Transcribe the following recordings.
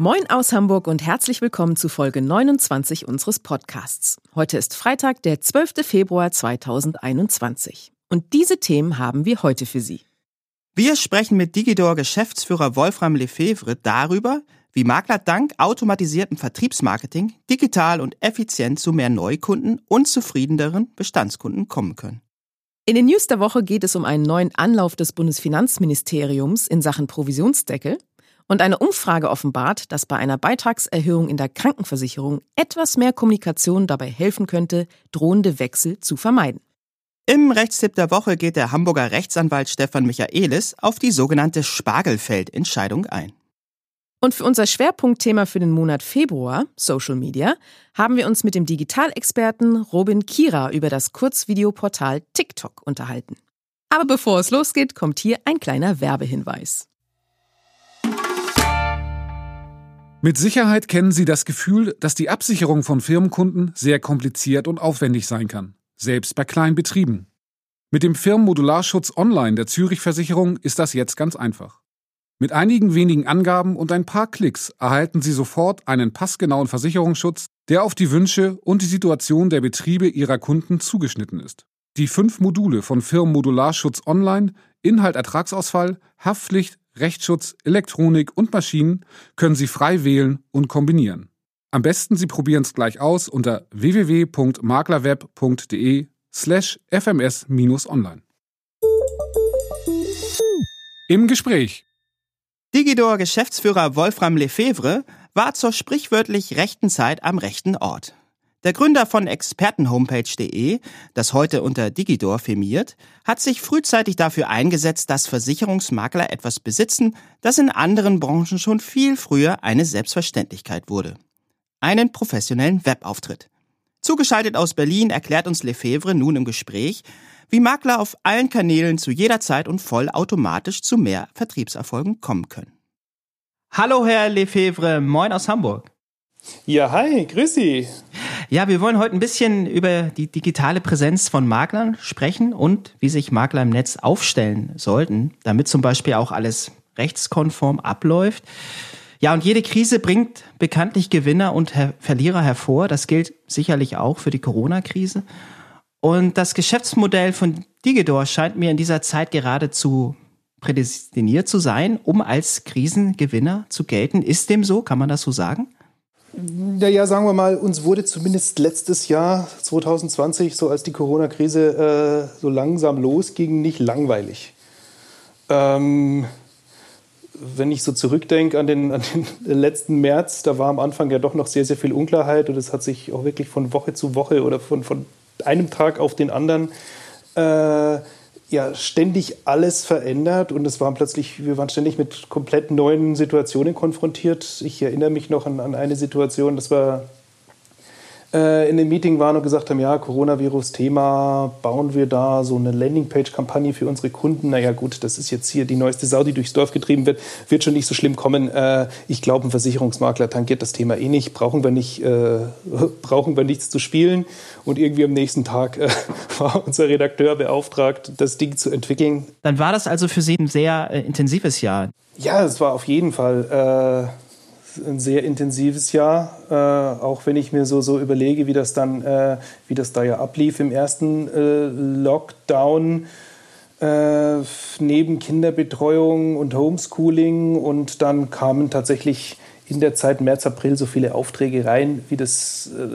Moin aus Hamburg und herzlich willkommen zu Folge 29 unseres Podcasts. Heute ist Freitag, der 12. Februar 2021. Und diese Themen haben wir heute für Sie. Wir sprechen mit Digidor Geschäftsführer Wolfram Lefevre darüber, wie Makler dank automatisiertem Vertriebsmarketing digital und effizient zu mehr Neukunden und zufriedeneren Bestandskunden kommen können. In den News der Woche geht es um einen neuen Anlauf des Bundesfinanzministeriums in Sachen Provisionsdeckel und eine Umfrage offenbart, dass bei einer Beitragserhöhung in der Krankenversicherung etwas mehr Kommunikation dabei helfen könnte, drohende Wechsel zu vermeiden. Im Rechtstipp der Woche geht der Hamburger Rechtsanwalt Stefan Michaelis auf die sogenannte Spargelfeld-Entscheidung ein. Und für unser Schwerpunktthema für den Monat Februar, Social Media, haben wir uns mit dem Digitalexperten Robin Kira über das Kurzvideoportal TikTok unterhalten. Aber bevor es losgeht, kommt hier ein kleiner Werbehinweis. Mit Sicherheit kennen Sie das Gefühl, dass die Absicherung von Firmenkunden sehr kompliziert und aufwendig sein kann, selbst bei kleinen Betrieben. Mit dem Firmenmodularschutz Online der Zürich Versicherung ist das jetzt ganz einfach. Mit einigen wenigen Angaben und ein paar Klicks erhalten Sie sofort einen passgenauen Versicherungsschutz, der auf die Wünsche und die Situation der Betriebe Ihrer Kunden zugeschnitten ist. Die fünf Module von Firmenmodularschutz Online, Inhalt Ertragsausfall, Haftpflicht, Rechtsschutz, Elektronik und Maschinen können Sie frei wählen und kombinieren. Am besten Sie probieren es gleich aus unter www.maklerweb.de slash fms-online. Im Gespräch. Digidor Geschäftsführer Wolfram Lefevre war zur sprichwörtlich rechten Zeit am rechten Ort. Der Gründer von Expertenhomepage.de, das heute unter Digidor firmiert, hat sich frühzeitig dafür eingesetzt, dass Versicherungsmakler etwas besitzen, das in anderen Branchen schon viel früher eine Selbstverständlichkeit wurde. Einen professionellen Webauftritt. Zugeschaltet aus Berlin erklärt uns Lefebvre nun im Gespräch, wie Makler auf allen Kanälen zu jeder Zeit und vollautomatisch zu mehr Vertriebserfolgen kommen können. Hallo Herr Lefebvre, moin aus Hamburg. Ja, hi, grüß Sie. Ja, wir wollen heute ein bisschen über die digitale Präsenz von Maklern sprechen und wie sich Makler im Netz aufstellen sollten, damit zum Beispiel auch alles rechtskonform abläuft. Ja, und jede Krise bringt bekanntlich Gewinner und Her Verlierer hervor. Das gilt sicherlich auch für die Corona-Krise. Und das Geschäftsmodell von Digidor scheint mir in dieser Zeit geradezu prädestiniert zu sein, um als Krisengewinner zu gelten. Ist dem so? Kann man das so sagen? Naja, sagen wir mal, uns wurde zumindest letztes Jahr, 2020, so als die Corona-Krise äh, so langsam losging, nicht langweilig. Ähm, wenn ich so zurückdenke an den, an den letzten März, da war am Anfang ja doch noch sehr, sehr viel Unklarheit und es hat sich auch wirklich von Woche zu Woche oder von, von einem Tag auf den anderen äh, ja ständig alles verändert und es waren plötzlich, wir waren ständig mit komplett neuen Situationen konfrontiert. Ich erinnere mich noch an, an eine Situation, das war in einem Meeting waren und gesagt haben, ja, Coronavirus-Thema, bauen wir da so eine Landingpage-Kampagne für unsere Kunden. Naja gut, das ist jetzt hier die neueste Sau, die durchs Dorf getrieben wird, wird schon nicht so schlimm kommen. Äh, ich glaube, ein Versicherungsmakler tangiert das Thema eh nicht, brauchen wir nicht, äh, brauchen wir nichts zu spielen. Und irgendwie am nächsten Tag äh, war unser Redakteur beauftragt, das Ding zu entwickeln. Dann war das also für Sie ein sehr äh, intensives Jahr. Ja, es war auf jeden Fall äh, ein sehr intensives Jahr, äh, auch wenn ich mir so, so überlege, wie das dann, äh, wie das da ja ablief im ersten äh, Lockdown. Äh, neben Kinderbetreuung und Homeschooling und dann kamen tatsächlich in der Zeit März, April so viele Aufträge rein, wie das äh,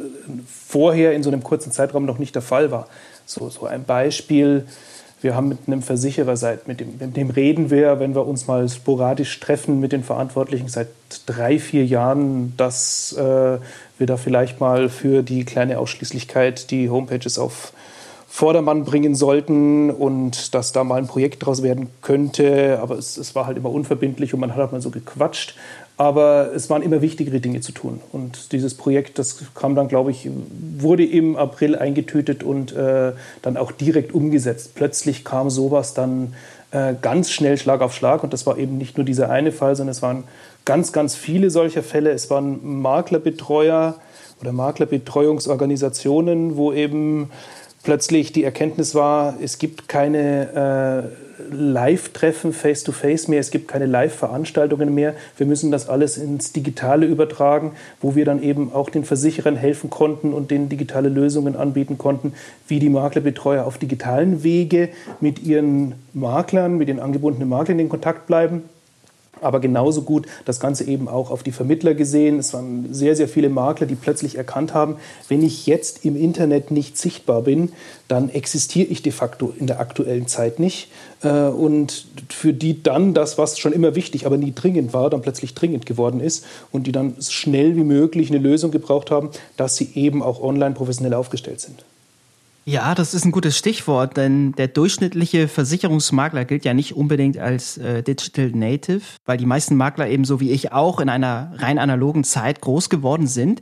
vorher in so einem kurzen Zeitraum noch nicht der Fall war. So, so ein Beispiel, wir haben mit einem Versicherer seit, mit dem, mit dem reden wir, wenn wir uns mal sporadisch treffen mit den Verantwortlichen seit drei, vier Jahren, dass äh, wir da vielleicht mal für die kleine Ausschließlichkeit die Homepages auf Vordermann bringen sollten und dass da mal ein Projekt draus werden könnte. Aber es, es war halt immer unverbindlich und man hat halt mal so gequatscht. Aber es waren immer wichtigere Dinge zu tun. Und dieses Projekt, das kam dann, glaube ich, wurde im April eingetütet und äh, dann auch direkt umgesetzt. Plötzlich kam sowas dann äh, ganz schnell Schlag auf Schlag. Und das war eben nicht nur dieser eine Fall, sondern es waren ganz, ganz viele solcher Fälle. Es waren Maklerbetreuer oder Maklerbetreuungsorganisationen, wo eben plötzlich die Erkenntnis war, es gibt keine äh, Live-Treffen face-to-face mehr, es gibt keine Live-Veranstaltungen mehr. Wir müssen das alles ins Digitale übertragen, wo wir dann eben auch den Versicherern helfen konnten und denen digitale Lösungen anbieten konnten, wie die Maklerbetreuer auf digitalen Wege mit ihren Maklern, mit den angebundenen Maklern in Kontakt bleiben aber genauso gut das Ganze eben auch auf die Vermittler gesehen. Es waren sehr, sehr viele Makler, die plötzlich erkannt haben, wenn ich jetzt im Internet nicht sichtbar bin, dann existiere ich de facto in der aktuellen Zeit nicht. Äh, und für die dann das, was schon immer wichtig, aber nie dringend war, dann plötzlich dringend geworden ist und die dann schnell wie möglich eine Lösung gebraucht haben, dass sie eben auch online professionell aufgestellt sind. Ja, das ist ein gutes Stichwort, denn der durchschnittliche Versicherungsmakler gilt ja nicht unbedingt als äh, Digital Native, weil die meisten Makler ebenso wie ich auch in einer rein analogen Zeit groß geworden sind.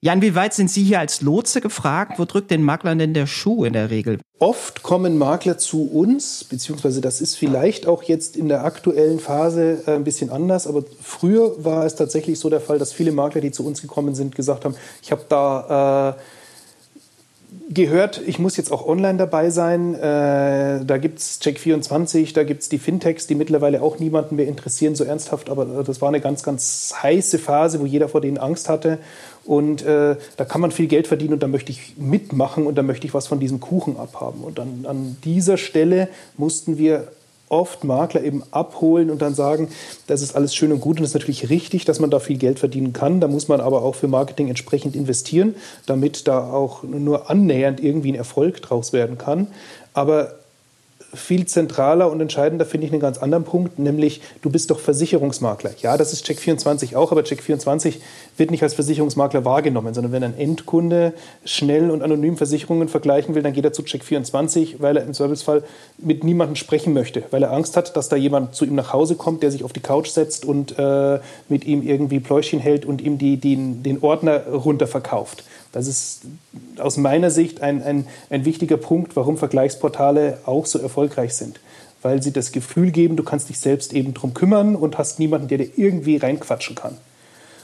Ja, inwieweit sind Sie hier als Lotse gefragt? Wo drückt den Maklern denn der Schuh in der Regel? Oft kommen Makler zu uns, beziehungsweise das ist vielleicht auch jetzt in der aktuellen Phase äh, ein bisschen anders, aber früher war es tatsächlich so der Fall, dass viele Makler, die zu uns gekommen sind, gesagt haben, ich habe da äh, gehört, ich muss jetzt auch online dabei sein. Äh, da gibt es Check24, da gibt es die Fintechs, die mittlerweile auch niemanden mehr interessieren, so ernsthaft. Aber das war eine ganz, ganz heiße Phase, wo jeder vor denen Angst hatte. Und äh, da kann man viel Geld verdienen und da möchte ich mitmachen und da möchte ich was von diesem Kuchen abhaben. Und dann, an dieser Stelle mussten wir oft Makler eben abholen und dann sagen, das ist alles schön und gut und ist natürlich richtig, dass man da viel Geld verdienen kann. Da muss man aber auch für Marketing entsprechend investieren, damit da auch nur annähernd irgendwie ein Erfolg draus werden kann. Aber viel zentraler und entscheidender finde ich einen ganz anderen Punkt, nämlich du bist doch Versicherungsmakler. Ja, das ist Check24 auch, aber Check24 wird nicht als Versicherungsmakler wahrgenommen, sondern wenn ein Endkunde schnell und anonym Versicherungen vergleichen will, dann geht er zu Check24, weil er im Servicefall mit niemandem sprechen möchte, weil er Angst hat, dass da jemand zu ihm nach Hause kommt, der sich auf die Couch setzt und äh, mit ihm irgendwie Pläuschen hält und ihm die, den, den Ordner runterverkauft. Das ist aus meiner Sicht ein, ein, ein wichtiger Punkt, warum Vergleichsportale auch so erfolgreich sind. Weil sie das Gefühl geben, du kannst dich selbst eben drum kümmern und hast niemanden, der dir irgendwie reinquatschen kann.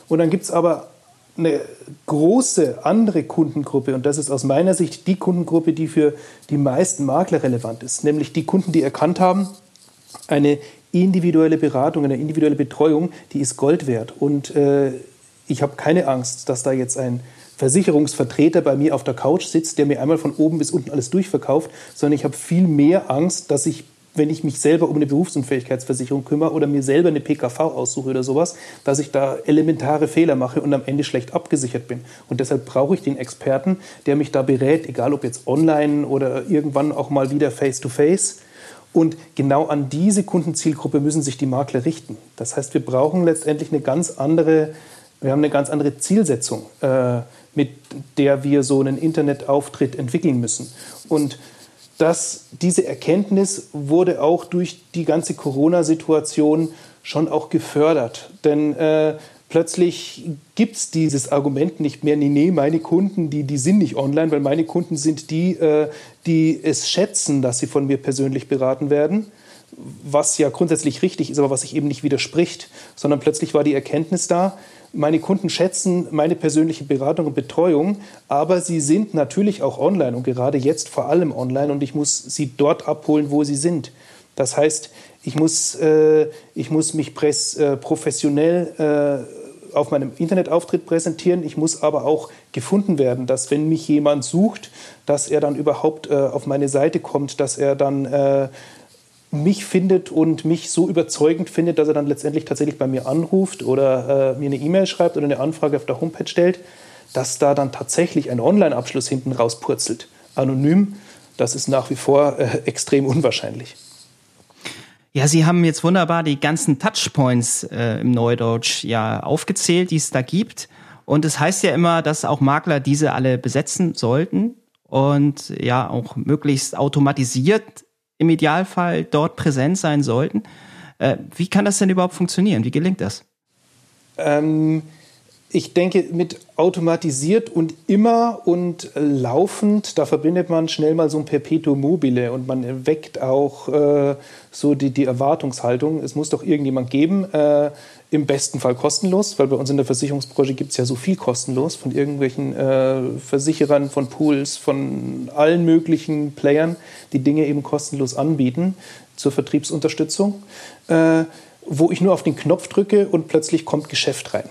Und dann gibt es aber eine große andere Kundengruppe, und das ist aus meiner Sicht die Kundengruppe, die für die meisten Makler relevant ist, nämlich die Kunden, die erkannt haben, eine individuelle Beratung, eine individuelle Betreuung, die ist Gold wert. Und äh, ich habe keine Angst, dass da jetzt ein Versicherungsvertreter bei mir auf der Couch sitzt, der mir einmal von oben bis unten alles durchverkauft, sondern ich habe viel mehr Angst, dass ich wenn ich mich selber um eine Berufsunfähigkeitsversicherung kümmere oder mir selber eine PKV aussuche oder sowas, dass ich da elementare Fehler mache und am Ende schlecht abgesichert bin. Und deshalb brauche ich den Experten, der mich da berät, egal ob jetzt online oder irgendwann auch mal wieder face-to-face. -face. Und genau an diese Kundenzielgruppe müssen sich die Makler richten. Das heißt, wir brauchen letztendlich eine ganz andere, wir haben eine ganz andere Zielsetzung. Äh, mit der wir so einen Internetauftritt entwickeln müssen. Und das, diese Erkenntnis wurde auch durch die ganze Corona-Situation schon auch gefördert. Denn äh, plötzlich gibt es dieses Argument nicht mehr, nee, nee, meine Kunden, die, die sind nicht online, weil meine Kunden sind die, äh, die es schätzen, dass sie von mir persönlich beraten werden was ja grundsätzlich richtig ist, aber was sich eben nicht widerspricht, sondern plötzlich war die Erkenntnis da, meine Kunden schätzen meine persönliche Beratung und Betreuung, aber sie sind natürlich auch online und gerade jetzt vor allem online und ich muss sie dort abholen, wo sie sind. Das heißt, ich muss, äh, ich muss mich press, äh, professionell äh, auf meinem Internetauftritt präsentieren. Ich muss aber auch gefunden werden, dass wenn mich jemand sucht, dass er dann überhaupt äh, auf meine Seite kommt, dass er dann äh, mich findet und mich so überzeugend findet, dass er dann letztendlich tatsächlich bei mir anruft oder äh, mir eine E-Mail schreibt oder eine Anfrage auf der Homepage stellt, dass da dann tatsächlich ein Online-Abschluss hinten rauspurzelt. Anonym, das ist nach wie vor äh, extrem unwahrscheinlich. Ja, Sie haben jetzt wunderbar die ganzen Touchpoints äh, im Neudeutsch ja aufgezählt, die es da gibt. Und es heißt ja immer, dass auch Makler diese alle besetzen sollten und ja auch möglichst automatisiert im Idealfall dort präsent sein sollten. Äh, wie kann das denn überhaupt funktionieren? Wie gelingt das? Ähm, ich denke, mit automatisiert und immer und laufend, da verbindet man schnell mal so ein Perpetuum mobile und man weckt auch äh, so die, die Erwartungshaltung. Es muss doch irgendjemand geben, äh, im besten Fall kostenlos, weil bei uns in der Versicherungsbranche gibt es ja so viel kostenlos von irgendwelchen äh, Versicherern, von Pools, von allen möglichen Playern, die Dinge eben kostenlos anbieten zur Vertriebsunterstützung, äh, wo ich nur auf den Knopf drücke und plötzlich kommt Geschäft rein.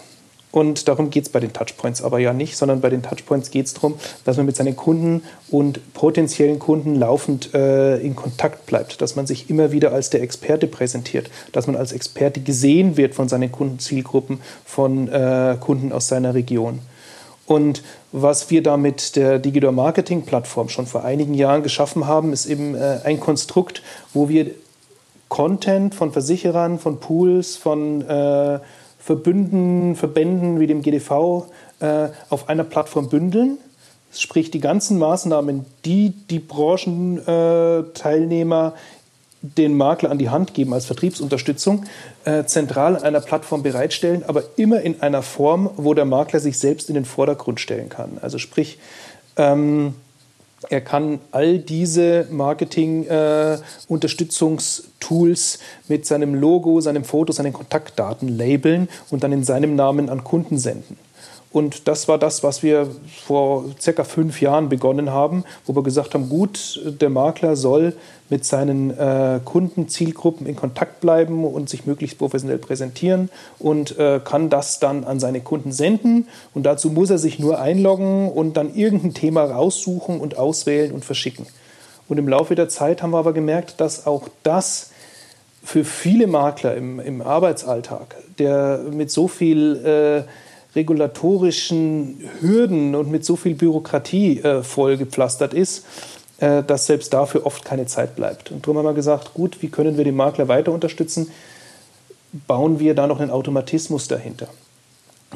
Und darum geht es bei den Touchpoints aber ja nicht, sondern bei den Touchpoints geht es darum, dass man mit seinen Kunden und potenziellen Kunden laufend äh, in Kontakt bleibt, dass man sich immer wieder als der Experte präsentiert, dass man als Experte gesehen wird von seinen Kundenzielgruppen, von äh, Kunden aus seiner Region. Und was wir da mit der Digidor Marketing Plattform schon vor einigen Jahren geschaffen haben, ist eben äh, ein Konstrukt, wo wir Content von Versicherern, von Pools, von äh, Verbünden, Verbänden wie dem GDV äh, auf einer Plattform bündeln. Sprich, die ganzen Maßnahmen, die die Branchenteilnehmer äh, den Makler an die Hand geben als Vertriebsunterstützung, äh, zentral an einer Plattform bereitstellen, aber immer in einer Form, wo der Makler sich selbst in den Vordergrund stellen kann. Also sprich, ähm, er kann all diese Marketing-Unterstützungstools äh, mit seinem Logo, seinem Foto, seinen Kontaktdaten labeln und dann in seinem Namen an Kunden senden. Und das war das, was wir vor circa fünf Jahren begonnen haben, wo wir gesagt haben, gut, der Makler soll mit seinen äh, Kundenzielgruppen in Kontakt bleiben und sich möglichst professionell präsentieren und äh, kann das dann an seine Kunden senden. Und dazu muss er sich nur einloggen und dann irgendein Thema raussuchen und auswählen und verschicken. Und im Laufe der Zeit haben wir aber gemerkt, dass auch das für viele Makler im, im Arbeitsalltag, der mit so viel äh, regulatorischen Hürden und mit so viel Bürokratie äh, vollgepflastert ist, äh, dass selbst dafür oft keine Zeit bleibt. Und darum haben wir gesagt, gut, wie können wir den Makler weiter unterstützen? Bauen wir da noch einen Automatismus dahinter.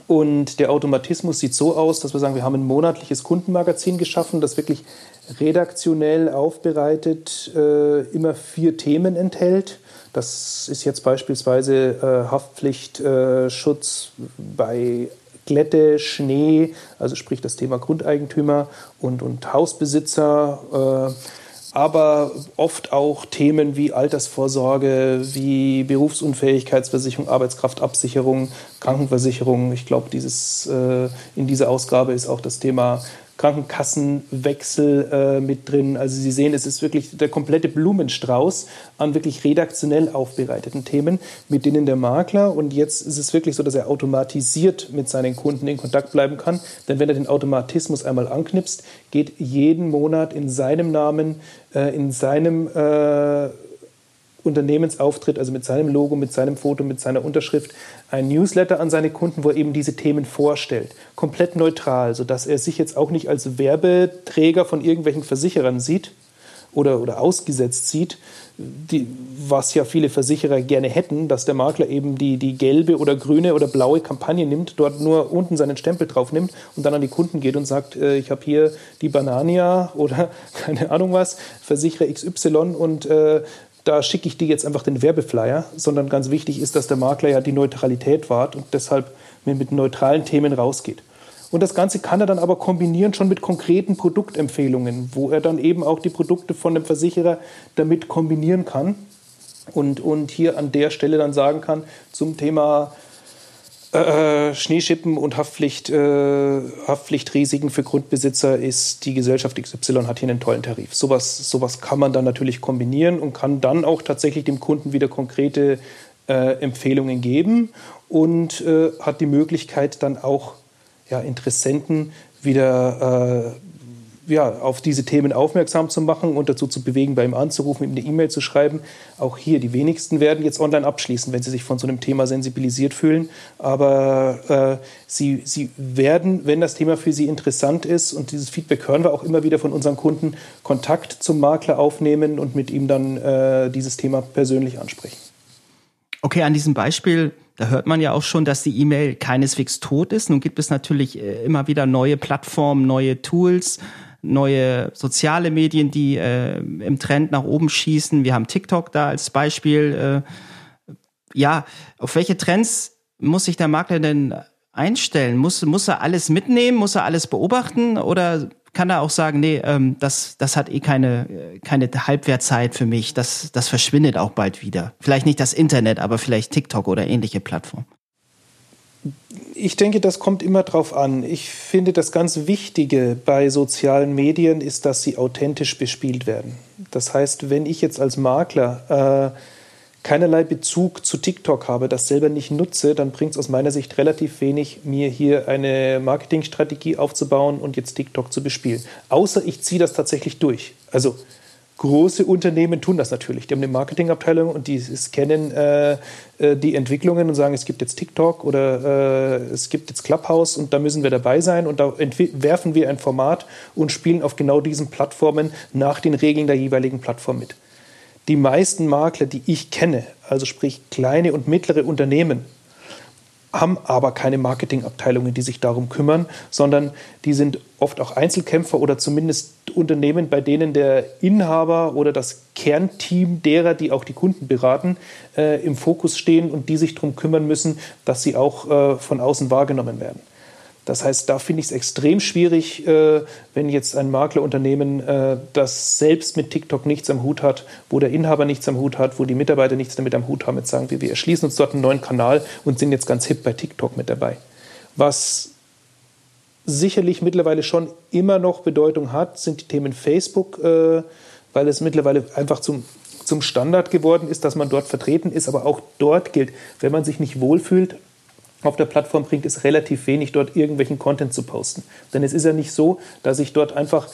Und der Automatismus sieht so aus, dass wir sagen, wir haben ein monatliches Kundenmagazin geschaffen, das wirklich redaktionell aufbereitet äh, immer vier Themen enthält. Das ist jetzt beispielsweise äh, Haftpflichtschutz äh, bei Glätte, Schnee, also sprich das Thema Grundeigentümer und, und Hausbesitzer, äh, aber oft auch Themen wie Altersvorsorge, wie Berufsunfähigkeitsversicherung, Arbeitskraftabsicherung, Krankenversicherung. Ich glaube, äh, in dieser Ausgabe ist auch das Thema Krankenkassenwechsel äh, mit drin. Also Sie sehen, es ist wirklich der komplette Blumenstrauß an wirklich redaktionell aufbereiteten Themen, mit denen der Makler, und jetzt ist es wirklich so, dass er automatisiert mit seinen Kunden in Kontakt bleiben kann. Denn wenn er den Automatismus einmal anknipst, geht jeden Monat in seinem Namen, äh, in seinem äh, Unternehmensauftritt, also mit seinem Logo, mit seinem Foto, mit seiner Unterschrift, ein Newsletter an seine Kunden, wo er eben diese Themen vorstellt. Komplett neutral, sodass er sich jetzt auch nicht als Werbeträger von irgendwelchen Versicherern sieht oder, oder ausgesetzt sieht, die, was ja viele Versicherer gerne hätten, dass der Makler eben die, die gelbe oder grüne oder blaue Kampagne nimmt, dort nur unten seinen Stempel drauf nimmt und dann an die Kunden geht und sagt, äh, ich habe hier die Banania oder keine Ahnung was, Versicherer XY und äh, da schicke ich dir jetzt einfach den Werbeflyer, sondern ganz wichtig ist, dass der Makler ja die Neutralität wahrt und deshalb mit neutralen Themen rausgeht. Und das Ganze kann er dann aber kombinieren schon mit konkreten Produktempfehlungen, wo er dann eben auch die Produkte von dem Versicherer damit kombinieren kann und, und hier an der Stelle dann sagen kann zum Thema äh, Schneeschippen und Haftpflicht, äh, Haftpflichtrisiken für Grundbesitzer ist die Gesellschaft XY hat hier einen tollen Tarif. Sowas, sowas kann man dann natürlich kombinieren und kann dann auch tatsächlich dem Kunden wieder konkrete äh, Empfehlungen geben und äh, hat die Möglichkeit dann auch ja, Interessenten wieder äh, ja, auf diese Themen aufmerksam zu machen und dazu zu bewegen, bei ihm anzurufen, ihm eine E-Mail zu schreiben. Auch hier, die wenigsten werden jetzt online abschließen, wenn sie sich von so einem Thema sensibilisiert fühlen. Aber äh, sie, sie werden, wenn das Thema für sie interessant ist, und dieses Feedback hören wir auch immer wieder von unseren Kunden, Kontakt zum Makler aufnehmen und mit ihm dann äh, dieses Thema persönlich ansprechen. Okay, an diesem Beispiel da hört man ja auch schon, dass die E-Mail keineswegs tot ist. Nun gibt es natürlich äh, immer wieder neue Plattformen, neue Tools, neue soziale Medien, die äh, im Trend nach oben schießen. Wir haben TikTok da als Beispiel. Äh, ja, auf welche Trends muss sich der Makler denn einstellen? Muss, muss er alles mitnehmen? Muss er alles beobachten? Oder kann er auch sagen, nee, ähm, das, das hat eh keine, keine Halbwertzeit für mich. Das, das verschwindet auch bald wieder. Vielleicht nicht das Internet, aber vielleicht TikTok oder ähnliche Plattformen. Ich denke, das kommt immer drauf an. Ich finde, das ganz Wichtige bei sozialen Medien ist, dass sie authentisch bespielt werden. Das heißt, wenn ich jetzt als Makler äh, keinerlei Bezug zu TikTok habe, das selber nicht nutze, dann bringt es aus meiner Sicht relativ wenig, mir hier eine Marketingstrategie aufzubauen und jetzt TikTok zu bespielen. Außer ich ziehe das tatsächlich durch. Also große Unternehmen tun das natürlich. Die haben eine Marketingabteilung und die scannen äh, äh, die Entwicklungen und sagen, es gibt jetzt TikTok oder äh, es gibt jetzt Clubhouse und da müssen wir dabei sein und da werfen wir ein Format und spielen auf genau diesen Plattformen nach den Regeln der jeweiligen Plattform mit. Die meisten Makler, die ich kenne, also sprich kleine und mittlere Unternehmen, haben aber keine Marketingabteilungen, die sich darum kümmern, sondern die sind oft auch Einzelkämpfer oder zumindest Unternehmen, bei denen der Inhaber oder das Kernteam derer, die auch die Kunden beraten, äh, im Fokus stehen und die sich darum kümmern müssen, dass sie auch äh, von außen wahrgenommen werden. Das heißt, da finde ich es extrem schwierig, äh, wenn jetzt ein Maklerunternehmen, äh, das selbst mit TikTok nichts am Hut hat, wo der Inhaber nichts am Hut hat, wo die Mitarbeiter nichts damit am Hut haben, jetzt sagen wir, wir erschließen uns dort einen neuen Kanal und sind jetzt ganz hip bei TikTok mit dabei. Was sicherlich mittlerweile schon immer noch Bedeutung hat, sind die Themen Facebook, äh, weil es mittlerweile einfach zum zum Standard geworden ist, dass man dort vertreten ist, aber auch dort gilt, wenn man sich nicht wohlfühlt, auf der Plattform bringt es relativ wenig, dort irgendwelchen Content zu posten. Denn es ist ja nicht so, dass ich dort einfach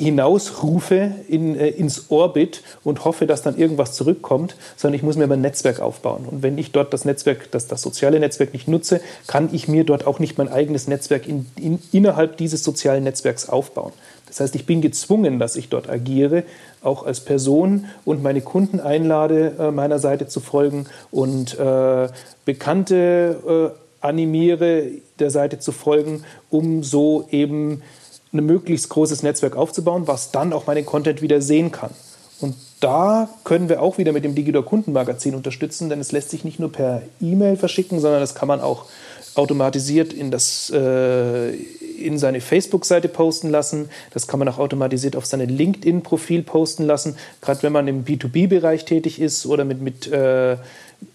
hinausrufe in, äh, ins Orbit und hoffe, dass dann irgendwas zurückkommt, sondern ich muss mir mein Netzwerk aufbauen. Und wenn ich dort das Netzwerk, das, das soziale Netzwerk nicht nutze, kann ich mir dort auch nicht mein eigenes Netzwerk in, in, innerhalb dieses sozialen Netzwerks aufbauen. Das heißt, ich bin gezwungen, dass ich dort agiere, auch als Person und meine Kunden einlade, äh, meiner Seite zu folgen und äh, Bekannte äh, animiere, der Seite zu folgen, um so eben ein möglichst großes Netzwerk aufzubauen, was dann auch meinen Content wieder sehen kann. Und da können wir auch wieder mit dem Digidor Kundenmagazin unterstützen, denn es lässt sich nicht nur per E-Mail verschicken, sondern das kann man auch automatisiert in, das, äh, in seine Facebook-Seite posten lassen. Das kann man auch automatisiert auf seine LinkedIn-Profil posten lassen. Gerade wenn man im B2B-Bereich tätig ist oder mit, mit äh,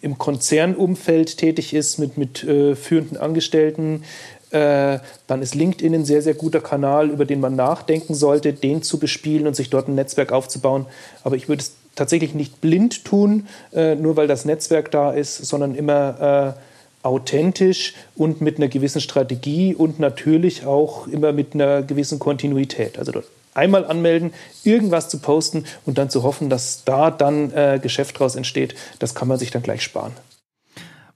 im Konzernumfeld tätig ist, mit, mit äh, führenden Angestellten, äh, dann ist LinkedIn ein sehr, sehr guter Kanal, über den man nachdenken sollte, den zu bespielen und sich dort ein Netzwerk aufzubauen. Aber ich würde es tatsächlich nicht blind tun, äh, nur weil das Netzwerk da ist, sondern immer äh, authentisch und mit einer gewissen Strategie und natürlich auch immer mit einer gewissen Kontinuität. Also dort einmal anmelden, irgendwas zu posten und dann zu hoffen, dass da dann äh, Geschäft draus entsteht, das kann man sich dann gleich sparen.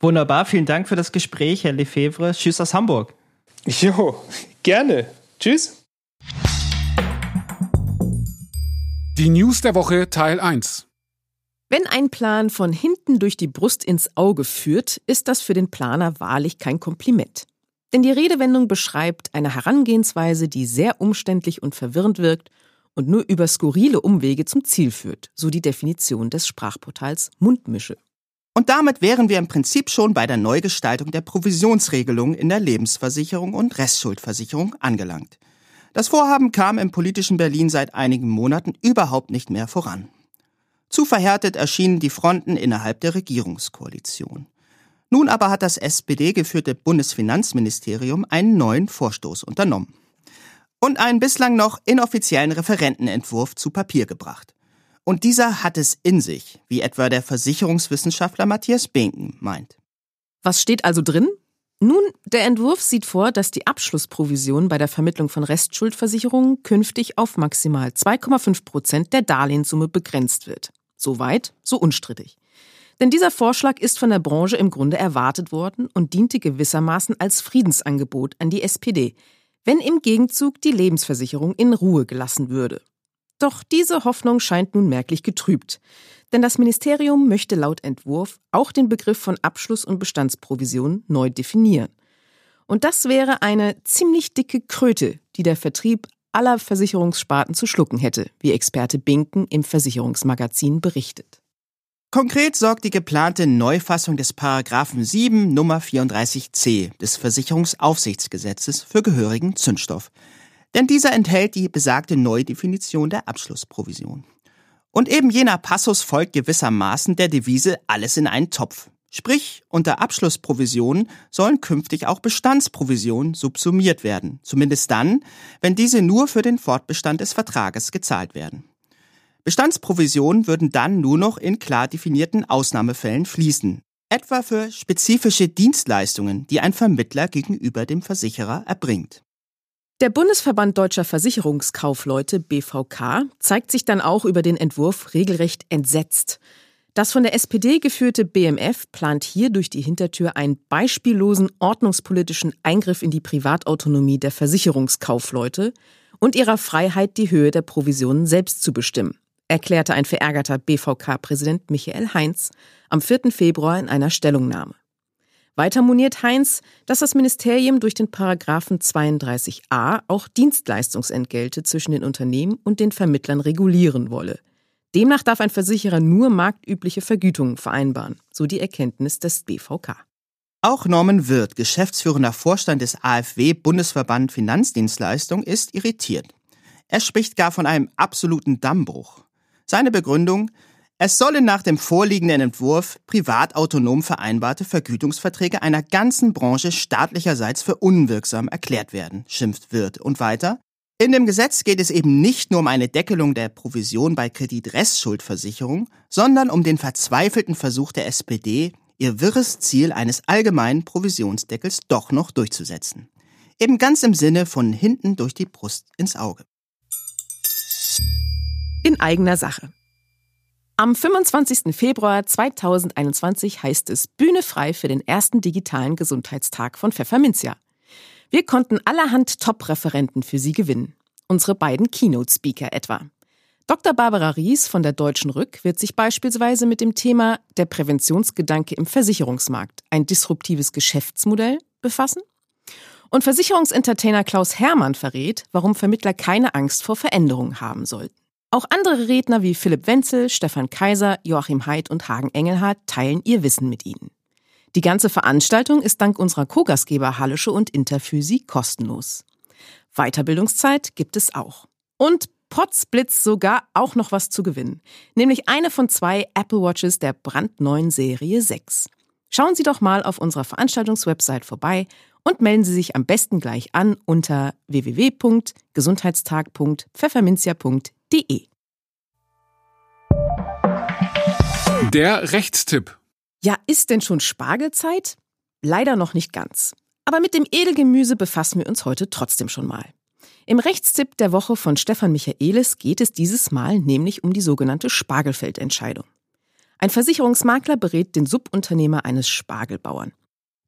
Wunderbar, vielen Dank für das Gespräch, Herr Lefebvre. Tschüss aus Hamburg. Jo, gerne. Tschüss. Die News der Woche Teil 1. Wenn ein Plan von hinten durch die Brust ins Auge führt, ist das für den Planer wahrlich kein Kompliment. Denn die Redewendung beschreibt eine Herangehensweise, die sehr umständlich und verwirrend wirkt und nur über skurrile Umwege zum Ziel führt, so die Definition des Sprachportals Mundmische. Und damit wären wir im Prinzip schon bei der Neugestaltung der Provisionsregelung in der Lebensversicherung und Restschuldversicherung angelangt. Das Vorhaben kam im politischen Berlin seit einigen Monaten überhaupt nicht mehr voran. Zu verhärtet erschienen die Fronten innerhalb der Regierungskoalition. Nun aber hat das SPD-geführte Bundesfinanzministerium einen neuen Vorstoß unternommen und einen bislang noch inoffiziellen Referentenentwurf zu Papier gebracht. Und dieser hat es in sich, wie etwa der Versicherungswissenschaftler Matthias Binken meint. Was steht also drin? Nun, der Entwurf sieht vor, dass die Abschlussprovision bei der Vermittlung von Restschuldversicherungen künftig auf maximal 2,5 Prozent der Darlehenssumme begrenzt wird. Soweit, so unstrittig. Denn dieser Vorschlag ist von der Branche im Grunde erwartet worden und diente gewissermaßen als Friedensangebot an die SPD, wenn im Gegenzug die Lebensversicherung in Ruhe gelassen würde. Doch diese Hoffnung scheint nun merklich getrübt. Denn das Ministerium möchte laut Entwurf auch den Begriff von Abschluss- und Bestandsprovision neu definieren. Und das wäre eine ziemlich dicke Kröte, die der Vertrieb aller Versicherungssparten zu schlucken hätte, wie Experte Binken im Versicherungsmagazin berichtet. Konkret sorgt die geplante Neufassung des Paragraphen 7 Nummer 34c des Versicherungsaufsichtsgesetzes für gehörigen Zündstoff. Denn dieser enthält die besagte Neudefinition der Abschlussprovision. Und eben jener Passus folgt gewissermaßen der Devise alles in einen Topf. Sprich, unter Abschlussprovisionen sollen künftig auch Bestandsprovisionen subsumiert werden, zumindest dann, wenn diese nur für den Fortbestand des Vertrages gezahlt werden. Bestandsprovisionen würden dann nur noch in klar definierten Ausnahmefällen fließen, etwa für spezifische Dienstleistungen, die ein Vermittler gegenüber dem Versicherer erbringt. Der Bundesverband Deutscher Versicherungskaufleute BVK zeigt sich dann auch über den Entwurf regelrecht entsetzt. Das von der SPD geführte BMF plant hier durch die Hintertür einen beispiellosen ordnungspolitischen Eingriff in die Privatautonomie der Versicherungskaufleute und ihrer Freiheit, die Höhe der Provisionen selbst zu bestimmen, erklärte ein verärgerter BVK-Präsident Michael Heinz am 4. Februar in einer Stellungnahme. Weiter moniert Heinz, dass das Ministerium durch den Paragraphen 32a auch Dienstleistungsentgelte zwischen den Unternehmen und den Vermittlern regulieren wolle. Demnach darf ein Versicherer nur marktübliche Vergütungen vereinbaren, so die Erkenntnis des BVK. Auch Norman Wirth, geschäftsführender Vorstand des AfW Bundesverband Finanzdienstleistung, ist irritiert. Er spricht gar von einem absoluten Dammbruch. Seine Begründung, es sollen nach dem vorliegenden Entwurf privat autonom vereinbarte Vergütungsverträge einer ganzen Branche staatlicherseits für unwirksam erklärt werden, schimpft Wirth und weiter. In dem Gesetz geht es eben nicht nur um eine Deckelung der Provision bei Kreditrestschuld-Versicherung, sondern um den verzweifelten Versuch der SPD, ihr wirres Ziel eines allgemeinen Provisionsdeckels doch noch durchzusetzen. Eben ganz im Sinne von hinten durch die Brust ins Auge. In eigener Sache. Am 25. Februar 2021 heißt es Bühne frei für den ersten digitalen Gesundheitstag von Pfefferminzia. Wir konnten allerhand Top-Referenten für Sie gewinnen. Unsere beiden Keynote-Speaker etwa. Dr. Barbara Ries von der Deutschen Rück wird sich beispielsweise mit dem Thema Der Präventionsgedanke im Versicherungsmarkt, ein disruptives Geschäftsmodell, befassen. Und Versicherungsentertainer Klaus Hermann verrät, warum Vermittler keine Angst vor Veränderungen haben sollten. Auch andere Redner wie Philipp Wenzel, Stefan Kaiser, Joachim Haidt und Hagen Engelhardt teilen ihr Wissen mit Ihnen. Die ganze Veranstaltung ist dank unserer Co-Gastgeber Hallische und Interphysi kostenlos. Weiterbildungszeit gibt es auch. Und Potsblitz sogar auch noch was zu gewinnen. Nämlich eine von zwei Apple Watches der brandneuen Serie 6. Schauen Sie doch mal auf unserer Veranstaltungswebsite vorbei und melden Sie sich am besten gleich an unter www.gesundheitstag.pfefferminzia.de. Der Rechtstipp. Ja, ist denn schon Spargelzeit? Leider noch nicht ganz. Aber mit dem Edelgemüse befassen wir uns heute trotzdem schon mal. Im Rechtstipp der Woche von Stefan Michaelis geht es dieses Mal nämlich um die sogenannte Spargelfeldentscheidung. Ein Versicherungsmakler berät den Subunternehmer eines Spargelbauern.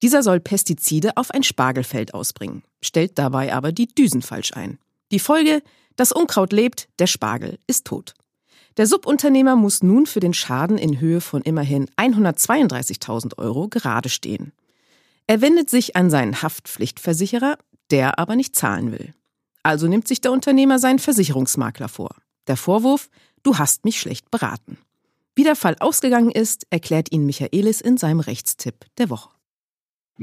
Dieser soll Pestizide auf ein Spargelfeld ausbringen, stellt dabei aber die Düsen falsch ein. Die Folge, das Unkraut lebt, der Spargel ist tot. Der Subunternehmer muss nun für den Schaden in Höhe von immerhin 132.000 Euro gerade stehen. Er wendet sich an seinen Haftpflichtversicherer, der aber nicht zahlen will. Also nimmt sich der Unternehmer seinen Versicherungsmakler vor. Der Vorwurf, du hast mich schlecht beraten. Wie der Fall ausgegangen ist, erklärt ihn Michaelis in seinem Rechtstipp der Woche.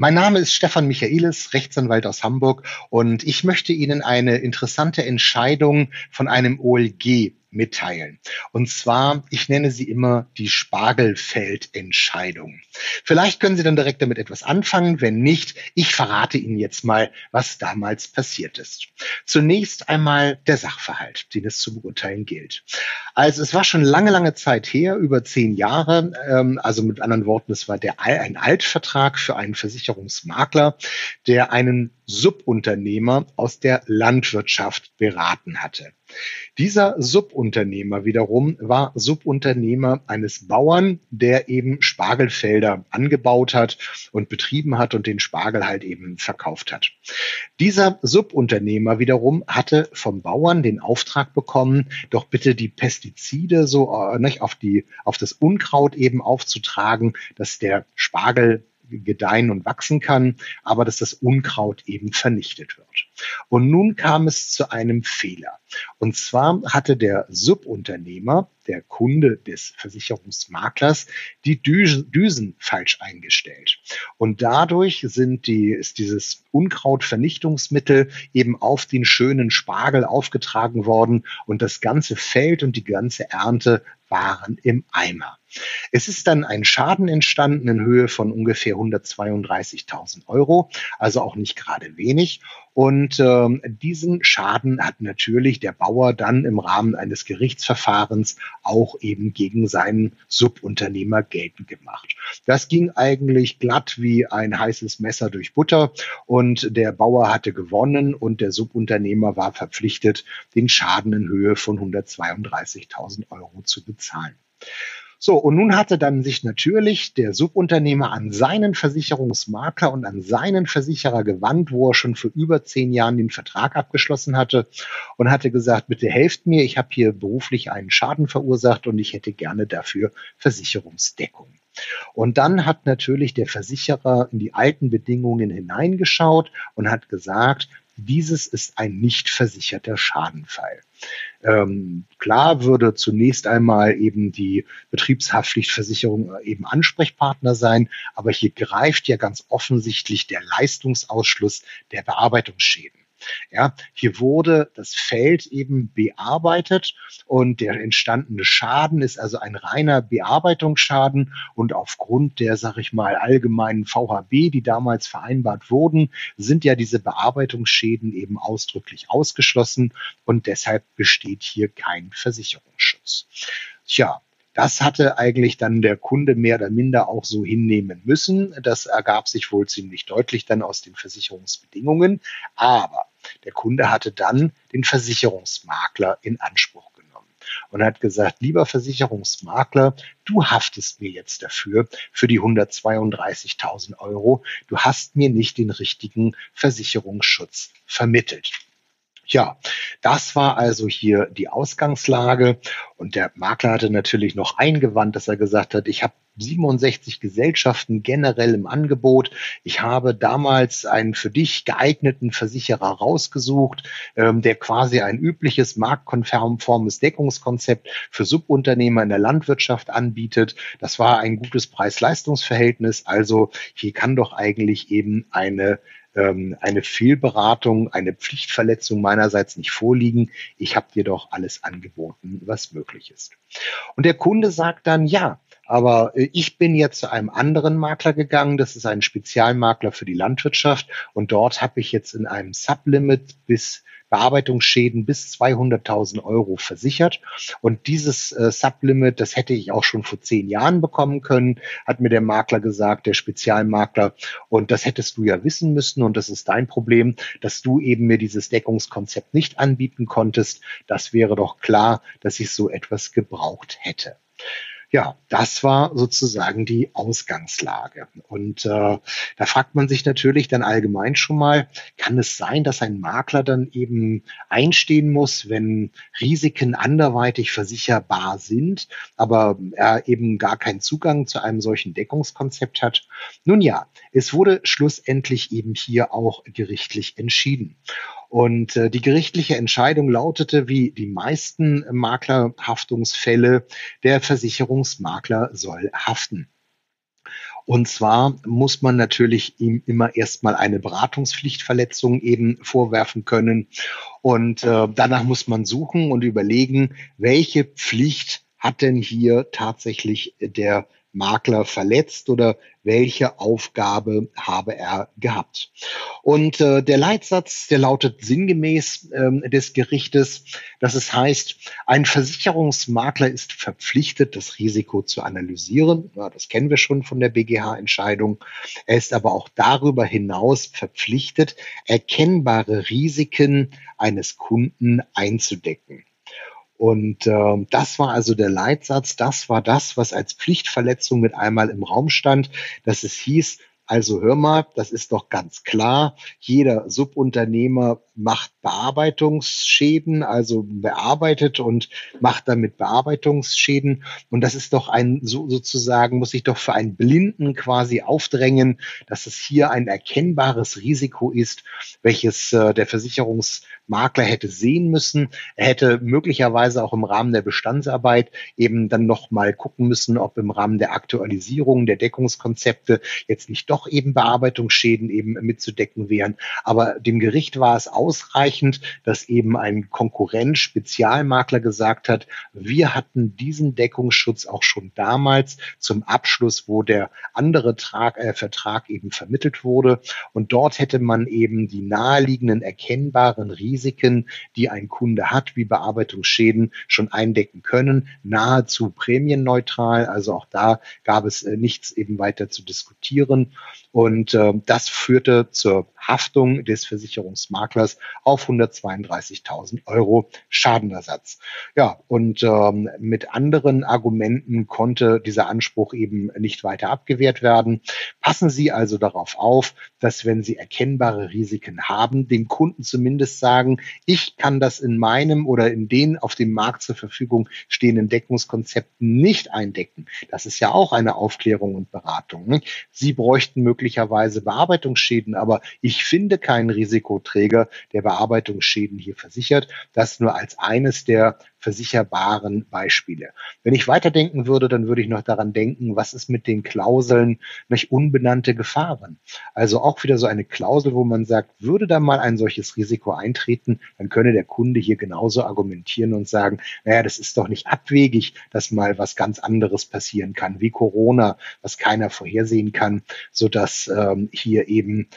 Mein Name ist Stefan Michaelis, Rechtsanwalt aus Hamburg und ich möchte Ihnen eine interessante Entscheidung von einem OLG mitteilen. Und zwar, ich nenne sie immer die Spargelfeldentscheidung. Vielleicht können Sie dann direkt damit etwas anfangen. Wenn nicht, ich verrate Ihnen jetzt mal, was damals passiert ist. Zunächst einmal der Sachverhalt, den es zu beurteilen gilt. Also es war schon lange, lange Zeit her, über zehn Jahre. Ähm, also mit anderen Worten, es war der, ein Altvertrag für einen Versicherungsmakler, der einen Subunternehmer aus der Landwirtschaft beraten hatte. Dieser Subunternehmer wiederum war Subunternehmer eines Bauern, der eben Spargelfelder angebaut hat und betrieben hat und den Spargel halt eben verkauft hat. Dieser Subunternehmer wiederum hatte vom Bauern den Auftrag bekommen, doch bitte die Pestizide so äh, nicht, auf die auf das Unkraut eben aufzutragen, dass der Spargel gedeihen und wachsen kann, aber dass das Unkraut eben vernichtet wird. Und nun kam es zu einem Fehler. Und zwar hatte der Subunternehmer, der Kunde des Versicherungsmaklers, die Düsen falsch eingestellt. Und dadurch sind die, ist dieses Unkrautvernichtungsmittel eben auf den schönen Spargel aufgetragen worden und das ganze Feld und die ganze Ernte waren im Eimer. Es ist dann ein Schaden entstanden in Höhe von ungefähr 132.000 Euro, also auch nicht gerade wenig. Und ähm, diesen Schaden hat natürlich der Bauer dann im Rahmen eines Gerichtsverfahrens auch eben gegen seinen Subunternehmer geltend gemacht. Das ging eigentlich glatt wie ein heißes Messer durch Butter und der Bauer hatte gewonnen und der Subunternehmer war verpflichtet, den Schaden in Höhe von 132.000 Euro zu bezahlen. So, und nun hatte dann sich natürlich der Subunternehmer an seinen Versicherungsmakler und an seinen Versicherer gewandt, wo er schon vor über zehn Jahren den Vertrag abgeschlossen hatte und hatte gesagt, bitte helft mir, ich habe hier beruflich einen Schaden verursacht und ich hätte gerne dafür Versicherungsdeckung. Und dann hat natürlich der Versicherer in die alten Bedingungen hineingeschaut und hat gesagt, dieses ist ein nicht versicherter Schadenfall. Ähm, klar würde zunächst einmal eben die Betriebshaftpflichtversicherung äh, eben Ansprechpartner sein, aber hier greift ja ganz offensichtlich der Leistungsausschluss der Bearbeitungsschäden. Ja, hier wurde das Feld eben bearbeitet und der entstandene Schaden ist also ein reiner Bearbeitungsschaden und aufgrund der, sag ich mal, allgemeinen VHB, die damals vereinbart wurden, sind ja diese Bearbeitungsschäden eben ausdrücklich ausgeschlossen und deshalb besteht hier kein Versicherungsschutz. Tja, das hatte eigentlich dann der Kunde mehr oder minder auch so hinnehmen müssen. Das ergab sich wohl ziemlich deutlich dann aus den Versicherungsbedingungen. Aber der Kunde hatte dann den Versicherungsmakler in Anspruch genommen und hat gesagt, lieber Versicherungsmakler, du haftest mir jetzt dafür, für die 132.000 Euro. Du hast mir nicht den richtigen Versicherungsschutz vermittelt. Ja, das war also hier die Ausgangslage. Und der Makler hatte natürlich noch eingewandt, dass er gesagt hat, ich habe 67 Gesellschaften generell im Angebot. Ich habe damals einen für dich geeigneten Versicherer rausgesucht, ähm, der quasi ein übliches marktkonformes Deckungskonzept für Subunternehmer in der Landwirtschaft anbietet. Das war ein gutes Preis-Leistungs-Verhältnis. Also hier kann doch eigentlich eben eine ähm, eine Fehlberatung, eine Pflichtverletzung meinerseits nicht vorliegen. Ich habe dir doch alles angeboten, was möglich ist. Und der Kunde sagt dann, ja, aber äh, ich bin jetzt zu einem anderen Makler gegangen. Das ist ein Spezialmakler für die Landwirtschaft. Und dort habe ich jetzt in einem Sublimit bis Bearbeitungsschäden bis 200.000 Euro versichert. Und dieses äh, Sublimit, das hätte ich auch schon vor zehn Jahren bekommen können, hat mir der Makler gesagt, der Spezialmakler. Und das hättest du ja wissen müssen. Und das ist dein Problem, dass du eben mir dieses Deckungskonzept nicht anbieten konntest. Das wäre doch klar, dass ich so etwas gebraucht hätte. Ja, das war sozusagen die Ausgangslage. Und äh, da fragt man sich natürlich dann allgemein schon mal, kann es sein, dass ein Makler dann eben einstehen muss, wenn Risiken anderweitig versicherbar sind, aber er eben gar keinen Zugang zu einem solchen Deckungskonzept hat? Nun ja, es wurde schlussendlich eben hier auch gerichtlich entschieden. Und äh, die gerichtliche Entscheidung lautete, wie die meisten Maklerhaftungsfälle, der Versicherungsmakler soll haften. Und zwar muss man natürlich ihm immer erstmal eine Beratungspflichtverletzung eben vorwerfen können. Und äh, danach muss man suchen und überlegen, welche Pflicht hat denn hier tatsächlich der Makler verletzt oder welche Aufgabe habe er gehabt. Und äh, der Leitsatz, der lautet sinngemäß ähm, des Gerichtes, dass es heißt, ein Versicherungsmakler ist verpflichtet, das Risiko zu analysieren. Ja, das kennen wir schon von der BGH-Entscheidung. Er ist aber auch darüber hinaus verpflichtet, erkennbare Risiken eines Kunden einzudecken. Und äh, das war also der Leitsatz, das war das, was als Pflichtverletzung mit einmal im Raum stand, dass es hieß, Also hör mal, das ist doch ganz klar. Jeder Subunternehmer macht Bearbeitungsschäden, also bearbeitet und macht damit Bearbeitungsschäden. Und das ist doch ein, so, sozusagen, muss ich doch für einen Blinden quasi aufdrängen, dass es hier ein erkennbares Risiko ist, welches äh, der Versicherungsmakler hätte sehen müssen. Er hätte möglicherweise auch im Rahmen der Bestandsarbeit eben dann noch mal gucken müssen, ob im Rahmen der Aktualisierung der Deckungskonzepte jetzt nicht doch eben Bearbeitungsschäden eben mitzudecken wären. Aber dem Gericht war es ausreichend, dass eben ein Konkurrent, Spezialmakler gesagt hat, wir hatten diesen Deckungsschutz auch schon damals zum Abschluss, wo der andere Trag, äh, Vertrag eben vermittelt wurde. Und dort hätte man eben die naheliegenden erkennbaren Risiken, die ein Kunde hat, wie Bearbeitungsschäden, schon eindecken können, nahezu prämienneutral. Also auch da gab es äh, nichts eben weiter zu diskutieren. Und äh, das führte zur Haftung des Versicherungsmaklers auf 132.000 Euro Schadenersatz. Ja, und ähm, mit anderen Argumenten konnte dieser Anspruch eben nicht weiter abgewehrt werden. Passen Sie also darauf auf, dass wenn Sie erkennbare Risiken haben, dem Kunden zumindest sagen, ich kann das in meinem oder in den auf dem Markt zur Verfügung stehenden Deckungskonzepten nicht eindecken. Das ist ja auch eine Aufklärung und Beratung. Sie bräuchten möglicherweise Bearbeitungsschäden, aber ich finde keinen Risikoträger, der Bearbeitungsschäden hier versichert. Das nur als eines der versicherbaren Beispiele. Wenn ich weiterdenken würde, dann würde ich noch daran denken, was ist mit den Klauseln nicht unbenannte Gefahren? Also auch wieder so eine Klausel, wo man sagt, würde da mal ein solches Risiko eintreten, dann könne der Kunde hier genauso argumentieren und sagen, naja, das ist doch nicht abwegig, dass mal was ganz anderes passieren kann, wie Corona, was keiner vorhersehen kann, so dass ähm, hier eben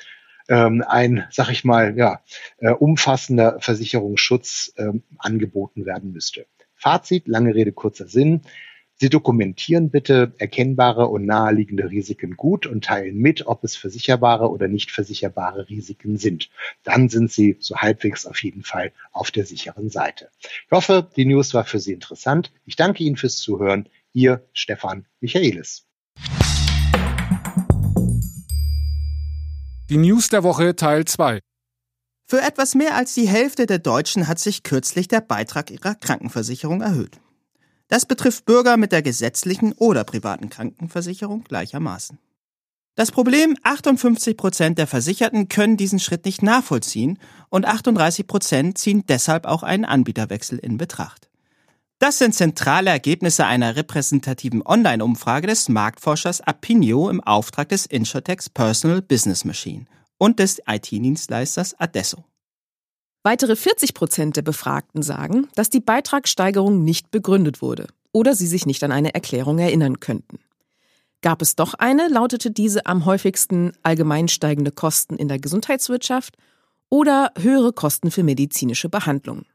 ähm, ein, sag ich mal, ja, äh, umfassender Versicherungsschutz ähm, angeboten werden müsste. Fazit, lange Rede, kurzer Sinn. Sie dokumentieren bitte erkennbare und naheliegende Risiken gut und teilen mit, ob es versicherbare oder nicht versicherbare Risiken sind. Dann sind Sie so halbwegs auf jeden Fall auf der sicheren Seite. Ich hoffe, die News war für Sie interessant. Ich danke Ihnen fürs Zuhören. Ihr Stefan Michaelis. Die News der Woche Teil 2. Für etwas mehr als die Hälfte der Deutschen hat sich kürzlich der Beitrag ihrer Krankenversicherung erhöht. Das betrifft Bürger mit der gesetzlichen oder privaten Krankenversicherung gleichermaßen. Das Problem, 58 Prozent der Versicherten können diesen Schritt nicht nachvollziehen und 38 Prozent ziehen deshalb auch einen Anbieterwechsel in Betracht. Das sind zentrale Ergebnisse einer repräsentativen Online-Umfrage des Marktforschers Apinio im Auftrag des Insurtechs Personal Business Machine und des IT-Dienstleisters Adesso. Weitere 40 Prozent der Befragten sagen, dass die Beitragssteigerung nicht begründet wurde oder sie sich nicht an eine Erklärung erinnern könnten. Gab es doch eine, lautete diese am häufigsten allgemein steigende Kosten in der Gesundheitswirtschaft oder höhere Kosten für medizinische Behandlungen.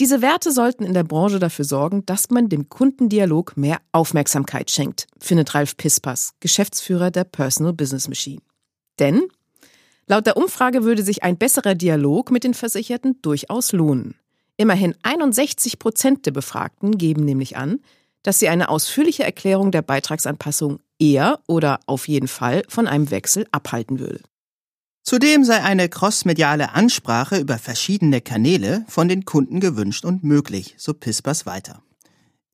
Diese Werte sollten in der Branche dafür sorgen, dass man dem Kundendialog mehr Aufmerksamkeit schenkt, findet Ralf Pispas, Geschäftsführer der Personal Business Machine. Denn laut der Umfrage würde sich ein besserer Dialog mit den Versicherten durchaus lohnen. Immerhin 61 Prozent der Befragten geben nämlich an, dass sie eine ausführliche Erklärung der Beitragsanpassung eher oder auf jeden Fall von einem Wechsel abhalten würde. Zudem sei eine crossmediale Ansprache über verschiedene Kanäle von den Kunden gewünscht und möglich, so Pispers weiter.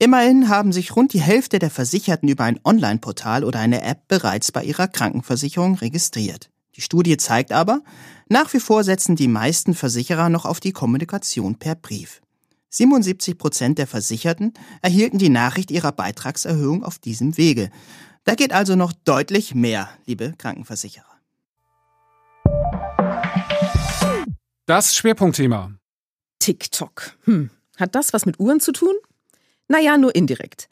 Immerhin haben sich rund die Hälfte der Versicherten über ein Online-Portal oder eine App bereits bei ihrer Krankenversicherung registriert. Die Studie zeigt aber, nach wie vor setzen die meisten Versicherer noch auf die Kommunikation per Brief. 77 Prozent der Versicherten erhielten die Nachricht ihrer Beitragserhöhung auf diesem Wege. Da geht also noch deutlich mehr, liebe Krankenversicherer. Das Schwerpunktthema. TikTok. Hm. Hat das was mit Uhren zu tun? Naja, nur indirekt.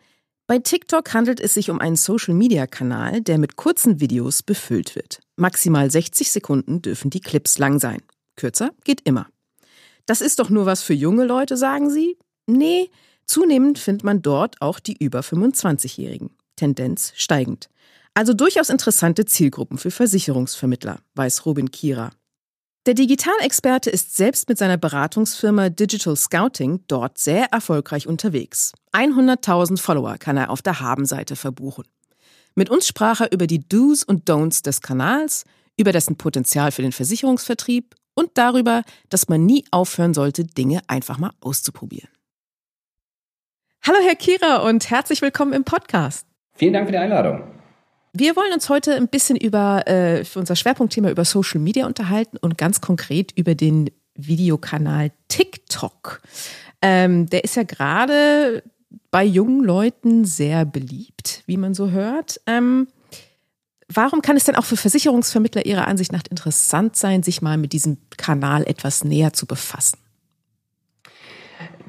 Bei TikTok handelt es sich um einen Social-Media-Kanal, der mit kurzen Videos befüllt wird. Maximal 60 Sekunden dürfen die Clips lang sein. Kürzer geht immer. Das ist doch nur was für junge Leute, sagen Sie? Nee, zunehmend findet man dort auch die über 25-Jährigen. Tendenz steigend. Also durchaus interessante Zielgruppen für Versicherungsvermittler, weiß Robin Kira. Der Digitalexperte ist selbst mit seiner Beratungsfirma Digital Scouting dort sehr erfolgreich unterwegs. 100.000 Follower kann er auf der Habenseite verbuchen. Mit uns sprach er über die Do's und Don'ts des Kanals, über dessen Potenzial für den Versicherungsvertrieb und darüber, dass man nie aufhören sollte, Dinge einfach mal auszuprobieren. Hallo Herr Kira und herzlich willkommen im Podcast. Vielen Dank für die Einladung. Wir wollen uns heute ein bisschen über äh, für unser Schwerpunktthema über Social Media unterhalten und ganz konkret über den Videokanal TikTok. Ähm, der ist ja gerade bei jungen Leuten sehr beliebt, wie man so hört. Ähm, warum kann es denn auch für Versicherungsvermittler Ihrer Ansicht nach interessant sein, sich mal mit diesem Kanal etwas näher zu befassen?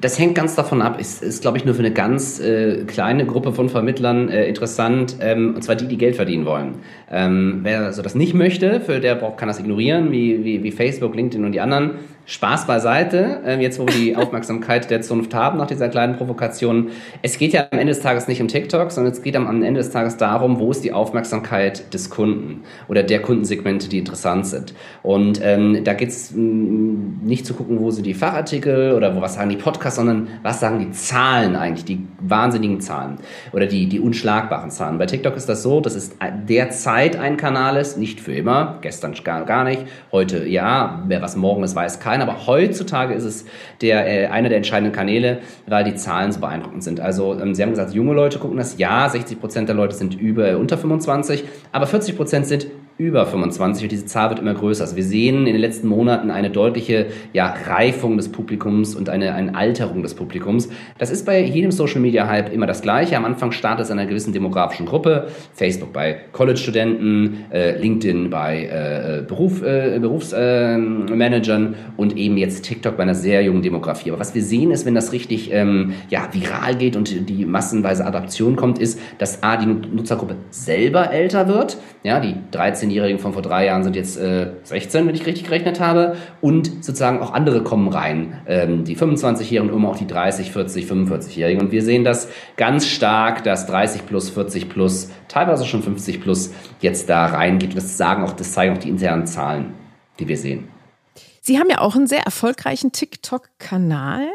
Das hängt ganz davon ab. Ist, ist glaube ich, nur für eine ganz äh, kleine Gruppe von Vermittlern äh, interessant, ähm, und zwar die, die Geld verdienen wollen. Ähm, wer also das nicht möchte, für der braucht, kann das ignorieren, wie, wie, wie Facebook, LinkedIn und die anderen. Spaß beiseite, äh, jetzt wo wir die Aufmerksamkeit der Zunft haben nach dieser kleinen Provokation. Es geht ja am Ende des Tages nicht um TikTok, sondern es geht am Ende des Tages darum, wo ist die Aufmerksamkeit des Kunden oder der Kundensegmente, die interessant sind. Und ähm, da geht es mm, nicht zu gucken, wo sind die Fachartikel oder wo was sagen die Podcasts, sondern was sagen die Zahlen eigentlich, die wahnsinnigen Zahlen oder die, die unschlagbaren Zahlen. Bei TikTok ist das so, dass es derzeit ein Kanal ist, nicht für immer, gestern gar nicht, heute ja, wer was morgen ist, weiß keiner sein, aber heutzutage ist es der, äh, einer der entscheidenden Kanäle, weil die Zahlen so beeindruckend sind. Also ähm, Sie haben gesagt, junge Leute gucken das, ja, 60 Prozent der Leute sind über, unter 25, aber 40 Prozent sind über 25 und diese Zahl wird immer größer. Also wir sehen in den letzten Monaten eine deutliche ja, Reifung des Publikums und eine, eine Alterung des Publikums. Das ist bei jedem Social Media Hype immer das Gleiche. Am Anfang startet es in einer gewissen demografischen Gruppe. Facebook bei College-Studenten, äh, LinkedIn bei äh, Beruf, äh, Berufsmanagern und eben jetzt TikTok bei einer sehr jungen Demografie. Aber was wir sehen ist, wenn das richtig ähm, ja, viral geht und die massenweise Adaption kommt, ist, dass A, die Nutzergruppe selber älter wird. Ja, die 13 14-Jährigen von vor drei Jahren sind jetzt äh, 16, wenn ich richtig gerechnet habe. Und sozusagen auch andere kommen rein. Ähm, die 25-Jährigen und immer auch die 30, 40, 45-Jährigen. Und wir sehen das ganz stark, dass 30 plus, 40 plus, teilweise schon 50 plus jetzt da reingeht. Und das sagen auch, das zeigen auch die internen Zahlen, die wir sehen. Sie haben ja auch einen sehr erfolgreichen TikTok-Kanal.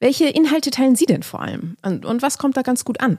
Welche Inhalte teilen Sie denn vor allem? Und, und was kommt da ganz gut an?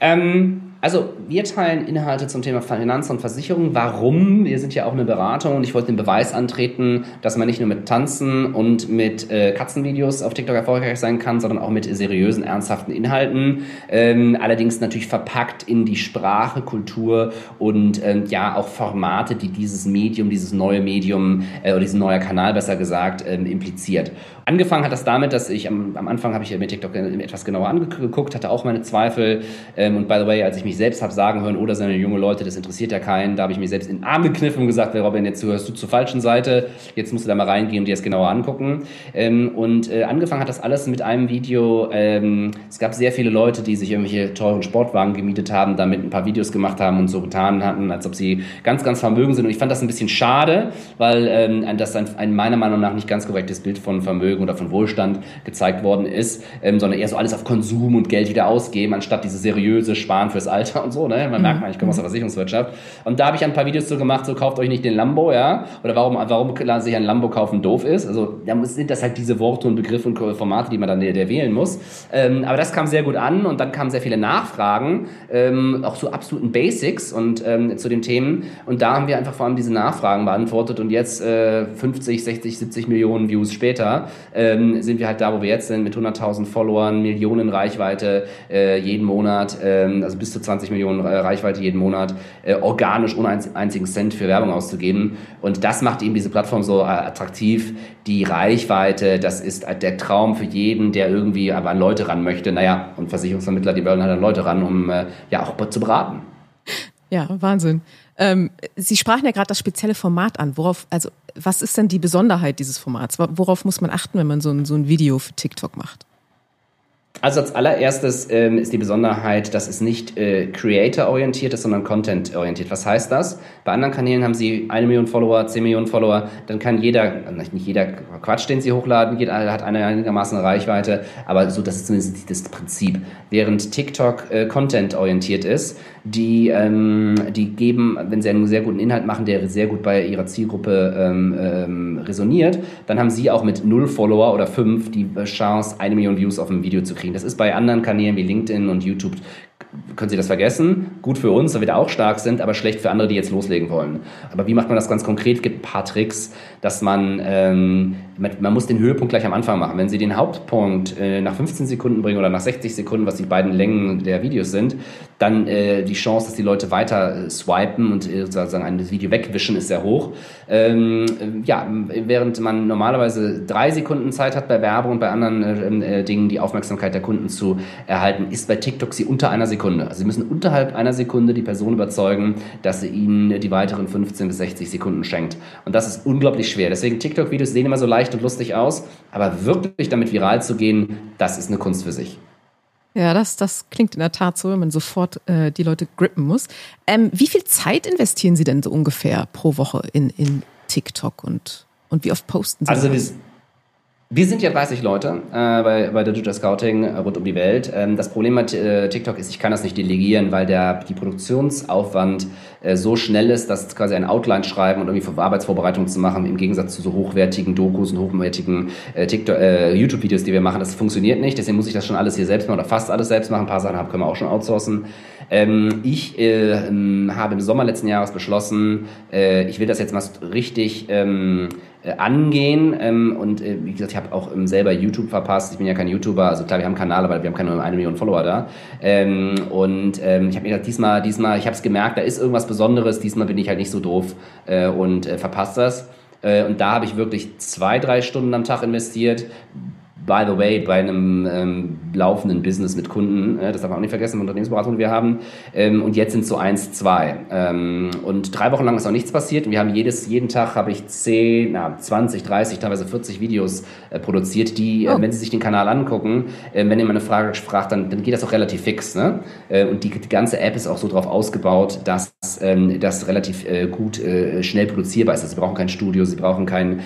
Ähm, also wir teilen Inhalte zum Thema Finanzen und Versicherung. Warum? Wir sind ja auch eine Beratung und ich wollte den Beweis antreten, dass man nicht nur mit Tanzen und mit äh, Katzenvideos auf TikTok erfolgreich sein kann, sondern auch mit seriösen, ernsthaften Inhalten. Ähm, allerdings natürlich verpackt in die Sprache, Kultur und ähm, ja auch Formate, die dieses Medium, dieses neue Medium äh, oder diesen neuer Kanal besser gesagt ähm, impliziert. Angefangen hat das damit, dass ich am, am Anfang habe ich mir TikTok etwas genauer angeguckt, hatte auch meine Zweifel. Ähm, und by the way, als ich mich selbst habe sagen hören, oder oh, seine junge Leute, das interessiert ja keinen, da habe ich mich selbst in den Arm gekniffen und gesagt, Robin, jetzt hörst du zur falschen Seite, jetzt musst du da mal reingehen und dir das genauer angucken. Ähm, und äh, angefangen hat das alles mit einem Video. Ähm, es gab sehr viele Leute, die sich irgendwelche teuren Sportwagen gemietet haben, damit ein paar Videos gemacht haben und so getan hatten, als ob sie ganz, ganz vermögen sind. Und ich fand das ein bisschen schade, weil ähm, das ein, ein meiner Meinung nach nicht ganz korrektes Bild von Vermögen Vermögen oder von Wohlstand gezeigt worden ist, ähm, sondern eher so alles auf Konsum und Geld wieder ausgeben, anstatt diese seriöse Sparen fürs Alter und so. Ne? Man merkt man, ich komme aus der mhm. Versicherungswirtschaft. Und da habe ich ein paar Videos so gemacht, so kauft euch nicht den Lambo, ja, oder warum, warum sich ein Lambo kaufen doof ist. Also da sind das halt diese Worte und Begriffe und Formate, die man dann der, der wählen muss. Ähm, aber das kam sehr gut an und dann kamen sehr viele Nachfragen, ähm, auch zu absoluten Basics und ähm, zu den Themen. Und da haben wir einfach vor allem diese Nachfragen beantwortet und jetzt äh, 50, 60, 70 Millionen Views später ähm, sind wir halt da, wo wir jetzt sind, mit 100.000 Followern, Millionen Reichweite äh, jeden Monat, ähm, also bis zu 20 Millionen äh, Reichweite jeden Monat, äh, organisch ohne ein, einzigen Cent für Werbung auszugeben. Und das macht eben diese Plattform so äh, attraktiv. Die Reichweite, das ist der Traum für jeden, der irgendwie aber an Leute ran möchte. Naja, und Versicherungsvermittler, die wollen halt an Leute ran, um äh, ja auch zu beraten. Ja, Wahnsinn. Ähm, Sie sprachen ja gerade das spezielle Format an. Worauf, also was ist denn die Besonderheit dieses Formats? Worauf muss man achten, wenn man so ein, so ein Video für TikTok macht? Also als allererstes ähm, ist die Besonderheit, dass es nicht äh, Creator-orientiert ist, sondern Content-orientiert. Was heißt das? Bei anderen Kanälen haben sie eine Million Follower, zehn Millionen Follower, dann kann jeder, nicht jeder Quatsch, den sie hochladen, jeder hat eine einigermaßen Reichweite, aber so, das ist zumindest das Prinzip. Während TikTok äh, Content-orientiert ist, die, ähm, die geben, wenn sie einen sehr guten Inhalt machen, der sehr gut bei ihrer Zielgruppe ähm, ähm, resoniert, dann haben sie auch mit null Follower oder fünf die Chance, eine Million Views auf ein Video zu kriegen. Das ist bei anderen Kanälen wie LinkedIn und YouTube können Sie das vergessen. Gut für uns, weil wir da auch stark sind, aber schlecht für andere, die jetzt loslegen wollen. Aber wie macht man das ganz konkret? Es gibt ein paar Tricks, dass man, ähm, man, man, muss den Höhepunkt gleich am Anfang machen. Wenn Sie den Hauptpunkt äh, nach 15 Sekunden bringen oder nach 60 Sekunden, was die beiden Längen der Videos sind, dann äh, die Chance, dass die Leute weiter äh, swipen und äh, sozusagen ein Video wegwischen, ist sehr hoch. Ähm, ja, während man normalerweise drei Sekunden Zeit hat bei Werbung und bei anderen äh, äh, Dingen die Aufmerksamkeit der Kunden zu erhalten, ist bei TikTok sie unter einer Sekunde. Also Sie müssen unterhalb einer Sekunde die Person überzeugen, dass sie ihnen die weiteren 15 bis 60 Sekunden schenkt. Und das ist unglaublich schwer. Deswegen TikTok-Videos sehen immer so leicht und lustig aus, aber wirklich damit viral zu gehen, das ist eine Kunst für sich. Ja, das, das klingt in der Tat so, wenn man sofort äh, die Leute grippen muss. Ähm, wie viel Zeit investieren Sie denn so ungefähr pro Woche in, in TikTok und, und wie oft posten Sie? Also, wir, wir sind ja 30 Leute äh, bei, bei Digital Scouting äh, rund um die Welt. Ähm, das Problem mit äh, TikTok ist, ich kann das nicht delegieren, weil der, die Produktionsaufwand äh, so schnell ist, dass quasi ein Outline schreiben und irgendwie Arbeitsvorbereitungen zu machen, im Gegensatz zu so hochwertigen Dokus und hochwertigen äh, TikTok, äh, YouTube-Videos, die wir machen, das funktioniert nicht. Deswegen muss ich das schon alles hier selbst machen oder fast alles selbst machen. Ein paar Sachen haben, können wir auch schon outsourcen. Ähm, ich äh, ähm, habe im Sommer letzten Jahres beschlossen, äh, ich will das jetzt mal richtig ähm, äh, angehen. Ähm, und äh, wie gesagt, ich habe auch ähm, selber YouTube verpasst. Ich bin ja kein YouTuber, also klar, wir haben einen aber wir haben keine eine Million Follower da. Ähm, und ähm, ich habe mir gedacht, diesmal, diesmal, ich habe es gemerkt, da ist irgendwas Besonderes. Diesmal bin ich halt nicht so doof äh, und äh, verpasst das. Äh, und da habe ich wirklich zwei, drei Stunden am Tag investiert by the way, bei einem ähm, laufenden Business mit Kunden, äh, das darf man auch nicht vergessen, Unternehmensberatung, die wir haben, ähm, und jetzt sind es so eins, zwei. Ähm, und drei Wochen lang ist auch nichts passiert. Und wir haben jedes, jeden Tag habe ich 10, na, 20, 30, teilweise 40 Videos äh, produziert, die, äh, oh. wenn Sie sich den Kanal angucken, wenn ihr mal eine Frage fragt, dann, dann geht das auch relativ fix. Ne? Und die, die ganze App ist auch so darauf ausgebaut, dass ähm, das relativ gut schnell produzierbar ist. Also Sie brauchen kein Studio, Sie brauchen keinen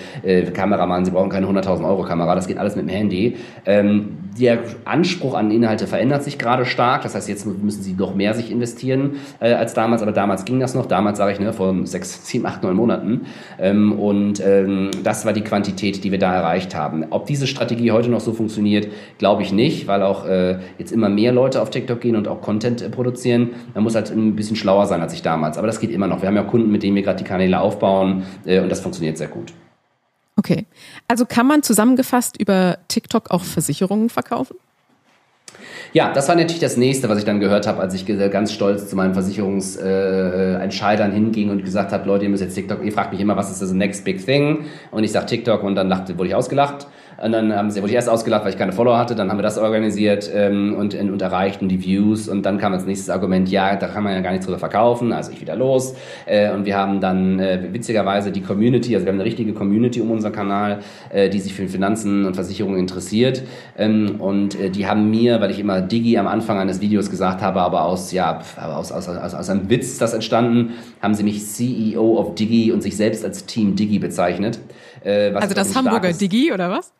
Kameramann, Sie brauchen keine 100.000 Euro Kamera, das geht alles mit dem Handy. Der Anspruch an Inhalte verändert sich gerade stark. Das heißt, jetzt müssen sie noch mehr sich investieren äh, als damals. Aber damals ging das noch. Damals sage ich, ne, vor sechs, sieben, acht, neun Monaten. Ähm, und ähm, das war die Quantität, die wir da erreicht haben. Ob diese Strategie heute noch so funktioniert, glaube ich nicht, weil auch äh, jetzt immer mehr Leute auf TikTok gehen und auch Content äh, produzieren. Man muss halt ein bisschen schlauer sein als ich damals. Aber das geht immer noch. Wir haben ja Kunden, mit denen wir gerade die Kanäle aufbauen äh, und das funktioniert sehr gut. Okay. Also kann man zusammengefasst über TikTok auch Versicherungen verkaufen? Ja, das war natürlich das nächste, was ich dann gehört habe, als ich ganz stolz zu meinen Versicherungsentscheidern äh, hinging und gesagt habe, Leute, ihr müsst jetzt TikTok, ihr fragt mich immer, was ist das next big thing? Und ich sage TikTok und dann lachte, wurde ich ausgelacht. Und dann haben sie, wurde ich erst ausgelacht, weil ich keine Follower hatte. Dann haben wir das organisiert ähm, und, und erreicht und die Views. Und dann kam als nächstes Argument, ja, da kann man ja gar nichts drüber verkaufen. Also ich wieder los. Äh, und wir haben dann äh, witzigerweise die Community, also wir haben eine richtige Community um unseren Kanal, äh, die sich für Finanzen und Versicherungen interessiert. Ähm, und äh, die haben mir, weil ich immer Digi am Anfang eines Videos gesagt habe, aber aus, ja, aus, aus, aus, aus einem Witz ist das entstanden, haben sie mich CEO of Digi und sich selbst als Team Digi bezeichnet. Äh, also das Hamburger Digi oder was?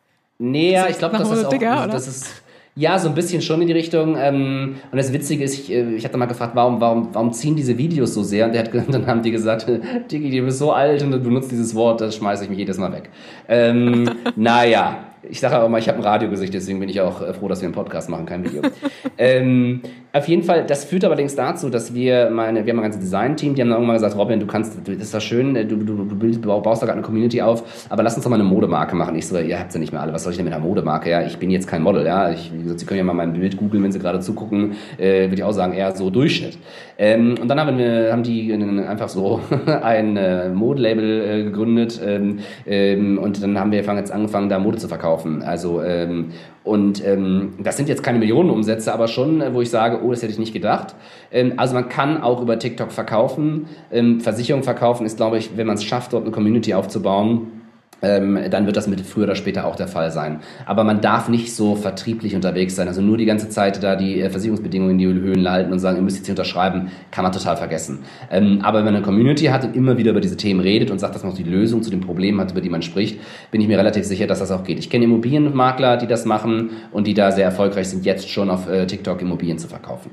Nee, ja, ich glaube, das ist auch, Digger, das ist, ja, so ein bisschen schon in die Richtung. Ähm, und das Witzige ist, ich, äh, ich hatte mal gefragt, warum, warum, warum ziehen diese Videos so sehr? Und der hat, dann haben die gesagt, Digi, du bist so alt und du benutzt dieses Wort, das schmeiße ich mich jedes Mal weg. Ähm, naja, ich sage auch mal, ich habe ein Radiogesicht, deswegen bin ich auch äh, froh, dass wir einen Podcast machen, kein Video. ähm, auf jeden Fall, das führt allerdings dazu, dass wir meine, wir haben ein ganzes Design-Team, die haben dann irgendwann gesagt, Robin, du kannst, das ist doch schön, du, du, du baust da gerade eine Community auf, aber lass uns doch mal eine Modemarke machen. Ich so, ihr habt ja nicht mehr alle, was soll ich denn mit einer Modemarke? Ja, ich bin jetzt kein Model, ja. Ich, wie gesagt, Sie können ja mal mein Bild googeln, wenn Sie gerade zugucken, äh, würde ich auch sagen, eher so Durchschnitt. Ähm, und dann haben, wir, haben die einfach so ein äh, Modelabel äh, gegründet ähm, ähm, und dann haben wir jetzt angefangen, da Mode zu verkaufen. Also ähm, und ähm, das sind jetzt keine Millionenumsätze, aber schon, äh, wo ich sage, oh, das hätte ich nicht gedacht. Ähm, also man kann auch über TikTok verkaufen. Ähm, Versicherung verkaufen ist, glaube ich, wenn man es schafft, dort eine Community aufzubauen, ähm, dann wird das mit früher oder später auch der Fall sein. Aber man darf nicht so vertrieblich unterwegs sein. Also nur die ganze Zeit da die äh, Versicherungsbedingungen in die Höhen halten und sagen, ihr müsst jetzt hier unterschreiben, kann man total vergessen. Ähm, aber wenn man eine Community hat und immer wieder über diese Themen redet und sagt, dass man auch die Lösung zu den Problemen hat, über die man spricht, bin ich mir relativ sicher, dass das auch geht. Ich kenne Immobilienmakler, die das machen und die da sehr erfolgreich sind, jetzt schon auf äh, TikTok Immobilien zu verkaufen.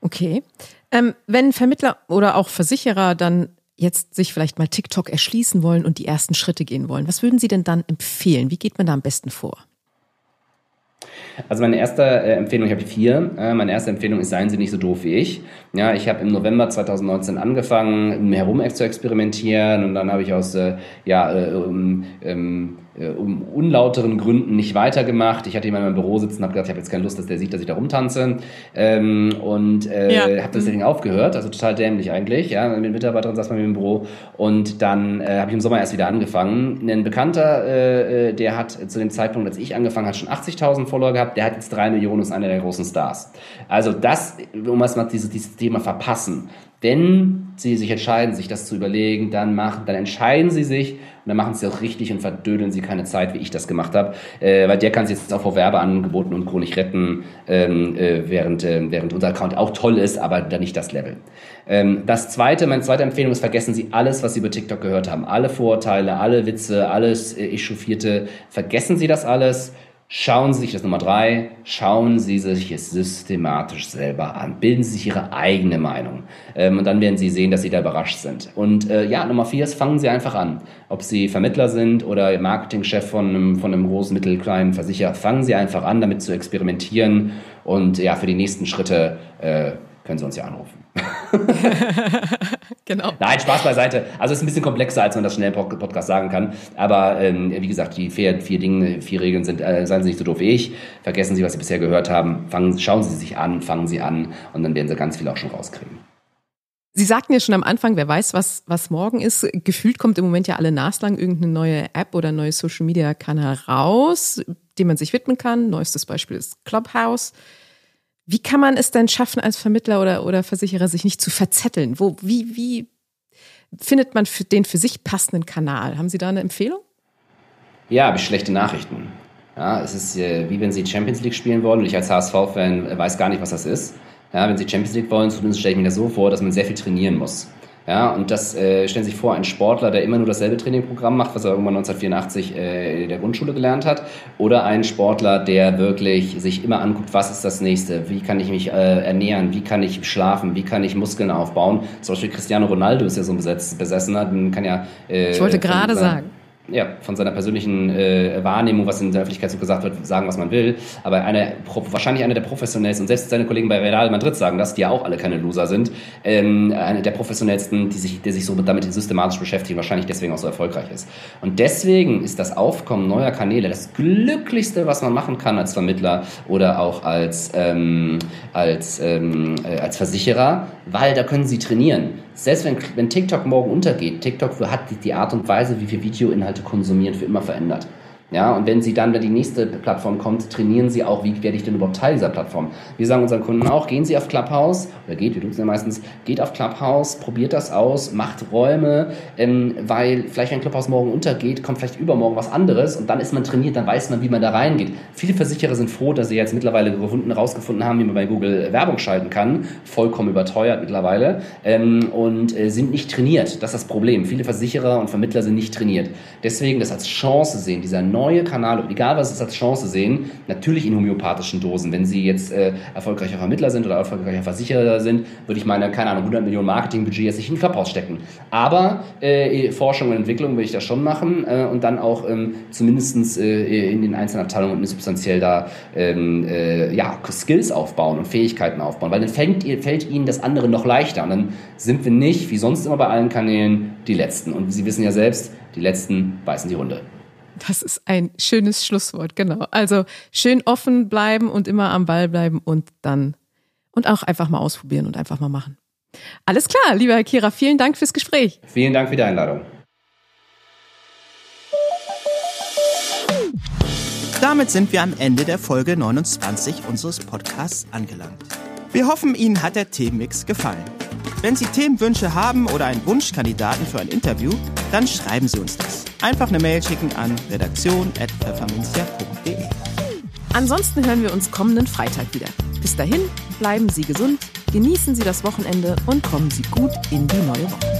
Okay. Ähm, wenn Vermittler oder auch Versicherer dann jetzt sich vielleicht mal TikTok erschließen wollen und die ersten Schritte gehen wollen, was würden Sie denn dann empfehlen? Wie geht man da am besten vor? Also meine erste äh, Empfehlung, ich habe vier. Äh, meine erste Empfehlung ist, seien Sie nicht so doof wie ich. Ja, ich habe im November 2019 angefangen, herum zu experimentieren und dann habe ich aus äh, ja, äh, ähm, äh, um unlauteren Gründen nicht weitergemacht. Ich hatte jemanden in meinem Büro sitzen und habe gedacht, ich habe jetzt keine Lust, dass der sieht, dass ich da rumtanze. Ähm, und äh, ja. habe deswegen aufgehört, also total dämlich eigentlich. Ja, mit Mitarbeiterin saß mir im Büro und dann äh, habe ich im Sommer erst wieder angefangen. Ein Bekannter, äh, äh der hat zu dem Zeitpunkt, als ich angefangen habe, schon 80.000 Follower gehabt. Der hat jetzt drei Millionen und ist einer der großen Stars. Also das, um erstmal dieses, dieses Thema verpassen. Wenn Sie sich entscheiden, sich das zu überlegen, dann machen, dann entscheiden Sie sich und dann machen Sie auch richtig und verdödeln Sie keine Zeit, wie ich das gemacht habe, äh, weil der kann sich jetzt auch vor Werbeangeboten und Co. nicht retten, ähm, äh, während, äh, während unser Account auch toll ist, aber dann nicht das Level. Ähm, das zweite, meine zweite Empfehlung ist, vergessen Sie alles, was Sie über TikTok gehört haben. Alle Vorurteile, alle Witze, alles äh, Echauffierte, vergessen Sie das alles Schauen Sie sich das Nummer drei, schauen Sie sich es systematisch selber an. Bilden Sie sich Ihre eigene Meinung. Ähm, und dann werden Sie sehen, dass Sie da überrascht sind. Und äh, ja, Nummer vier ist, fangen Sie einfach an. Ob Sie Vermittler sind oder Marketingchef von einem, von einem großen, mittelkleinen Versicherer, fangen Sie einfach an, damit zu experimentieren. Und ja, für die nächsten Schritte äh, können Sie uns ja anrufen. genau. Nein, Spaß beiseite. Also es ist ein bisschen komplexer, als man das schnell im Podcast sagen kann. Aber ähm, wie gesagt, die vier, vier Dinge, vier Regeln sind, äh, seien Sie nicht so doof wie ich. Vergessen Sie, was Sie bisher gehört haben. Fangen, schauen Sie sich an, fangen Sie an und dann werden Sie ganz viel auch schon rauskriegen. Sie sagten ja schon am Anfang, wer weiß, was, was morgen ist. Gefühlt kommt im Moment ja alle naslang irgendeine neue App oder ein neues Social Media Kanal raus, dem man sich widmen kann. Neuestes Beispiel ist Clubhouse. Wie kann man es denn schaffen, als Vermittler oder, oder Versicherer sich nicht zu verzetteln? Wo, wie, wie findet man für den für sich passenden Kanal? Haben Sie da eine Empfehlung? Ja, habe ich schlechte Nachrichten. Ja, es ist äh, wie wenn Sie Champions League spielen wollen und ich als HSV-Fan weiß gar nicht, was das ist. Ja, wenn Sie Champions League wollen, zumindest stelle ich mir das so vor, dass man sehr viel trainieren muss. Ja, und das äh, stellen Sie sich vor, ein Sportler, der immer nur dasselbe Trainingprogramm macht, was er irgendwann 1984 äh, in der Grundschule gelernt hat, oder ein Sportler, der wirklich sich immer anguckt, was ist das nächste, wie kann ich mich äh, ernähren, wie kann ich schlafen, wie kann ich Muskeln aufbauen. Zum Beispiel Cristiano Ronaldo ist ja so ein Besessener, den kann ja. Äh, ich wollte gerade sagen ja, von seiner persönlichen äh, Wahrnehmung, was in der Öffentlichkeit so gesagt wird, sagen, was man will. Aber eine, wahrscheinlich einer der professionellsten, und selbst seine Kollegen bei Real Madrid sagen das, die ja auch alle keine Loser sind, ähm, einer der professionellsten, die sich, der sich so damit systematisch beschäftigt, wahrscheinlich deswegen auch so erfolgreich ist. Und deswegen ist das Aufkommen neuer Kanäle das Glücklichste, was man machen kann als Vermittler oder auch als, ähm, als, ähm, äh, als Versicherer, weil da können sie trainieren selbst wenn, wenn TikTok morgen untergeht, TikTok hat die Art und Weise, wie wir Videoinhalte konsumieren, für immer verändert. Ja, und wenn Sie dann, wenn die nächste Plattform kommt, trainieren Sie auch, wie werde ich denn überhaupt Teil dieser Plattform. Wir sagen unseren Kunden auch, gehen Sie auf Clubhouse, oder geht, wir tun es ja meistens, geht auf Clubhouse, probiert das aus, macht Räume, ähm, weil vielleicht wenn Clubhouse morgen untergeht, kommt vielleicht übermorgen was anderes und dann ist man trainiert, dann weiß man, wie man da reingeht. Viele Versicherer sind froh, dass sie jetzt mittlerweile gefunden, rausgefunden haben, wie man bei Google Werbung schalten kann, vollkommen überteuert mittlerweile, ähm, und äh, sind nicht trainiert. Das ist das Problem. Viele Versicherer und Vermittler sind nicht trainiert. Deswegen das als Chance sehen, dieser neue Kanal, egal was es als Chance sehen, natürlich in homöopathischen Dosen. Wenn Sie jetzt äh, erfolgreicher Vermittler sind oder erfolgreicher Versicherer sind, würde ich meine, keine Ahnung, 100 Millionen Marketingbudget jetzt nicht in den Clubhouse stecken. Aber äh, Forschung und Entwicklung würde ich das schon machen äh, und dann auch ähm, zumindest äh, in den einzelnen Abteilungen substanziell da ähm, äh, ja, Skills aufbauen und Fähigkeiten aufbauen, weil dann fällt, fällt Ihnen das andere noch leichter und dann sind wir nicht, wie sonst immer bei allen Kanälen, die Letzten. Und Sie wissen ja selbst, die Letzten beißen die Hunde. Das ist ein schönes Schlusswort, genau. Also schön offen bleiben und immer am Ball bleiben und dann und auch einfach mal ausprobieren und einfach mal machen. Alles klar, lieber Herr Kira, vielen Dank fürs Gespräch. Vielen Dank für die Einladung. Damit sind wir am Ende der Folge 29 unseres Podcasts angelangt. Wir hoffen, Ihnen hat der Themenmix gefallen. Wenn Sie Themenwünsche haben oder einen Wunschkandidaten für ein Interview, dann schreiben Sie uns das. Einfach eine Mail schicken an redaktion.pfefferminzia.de. Ansonsten hören wir uns kommenden Freitag wieder. Bis dahin, bleiben Sie gesund, genießen Sie das Wochenende und kommen Sie gut in die neue Woche.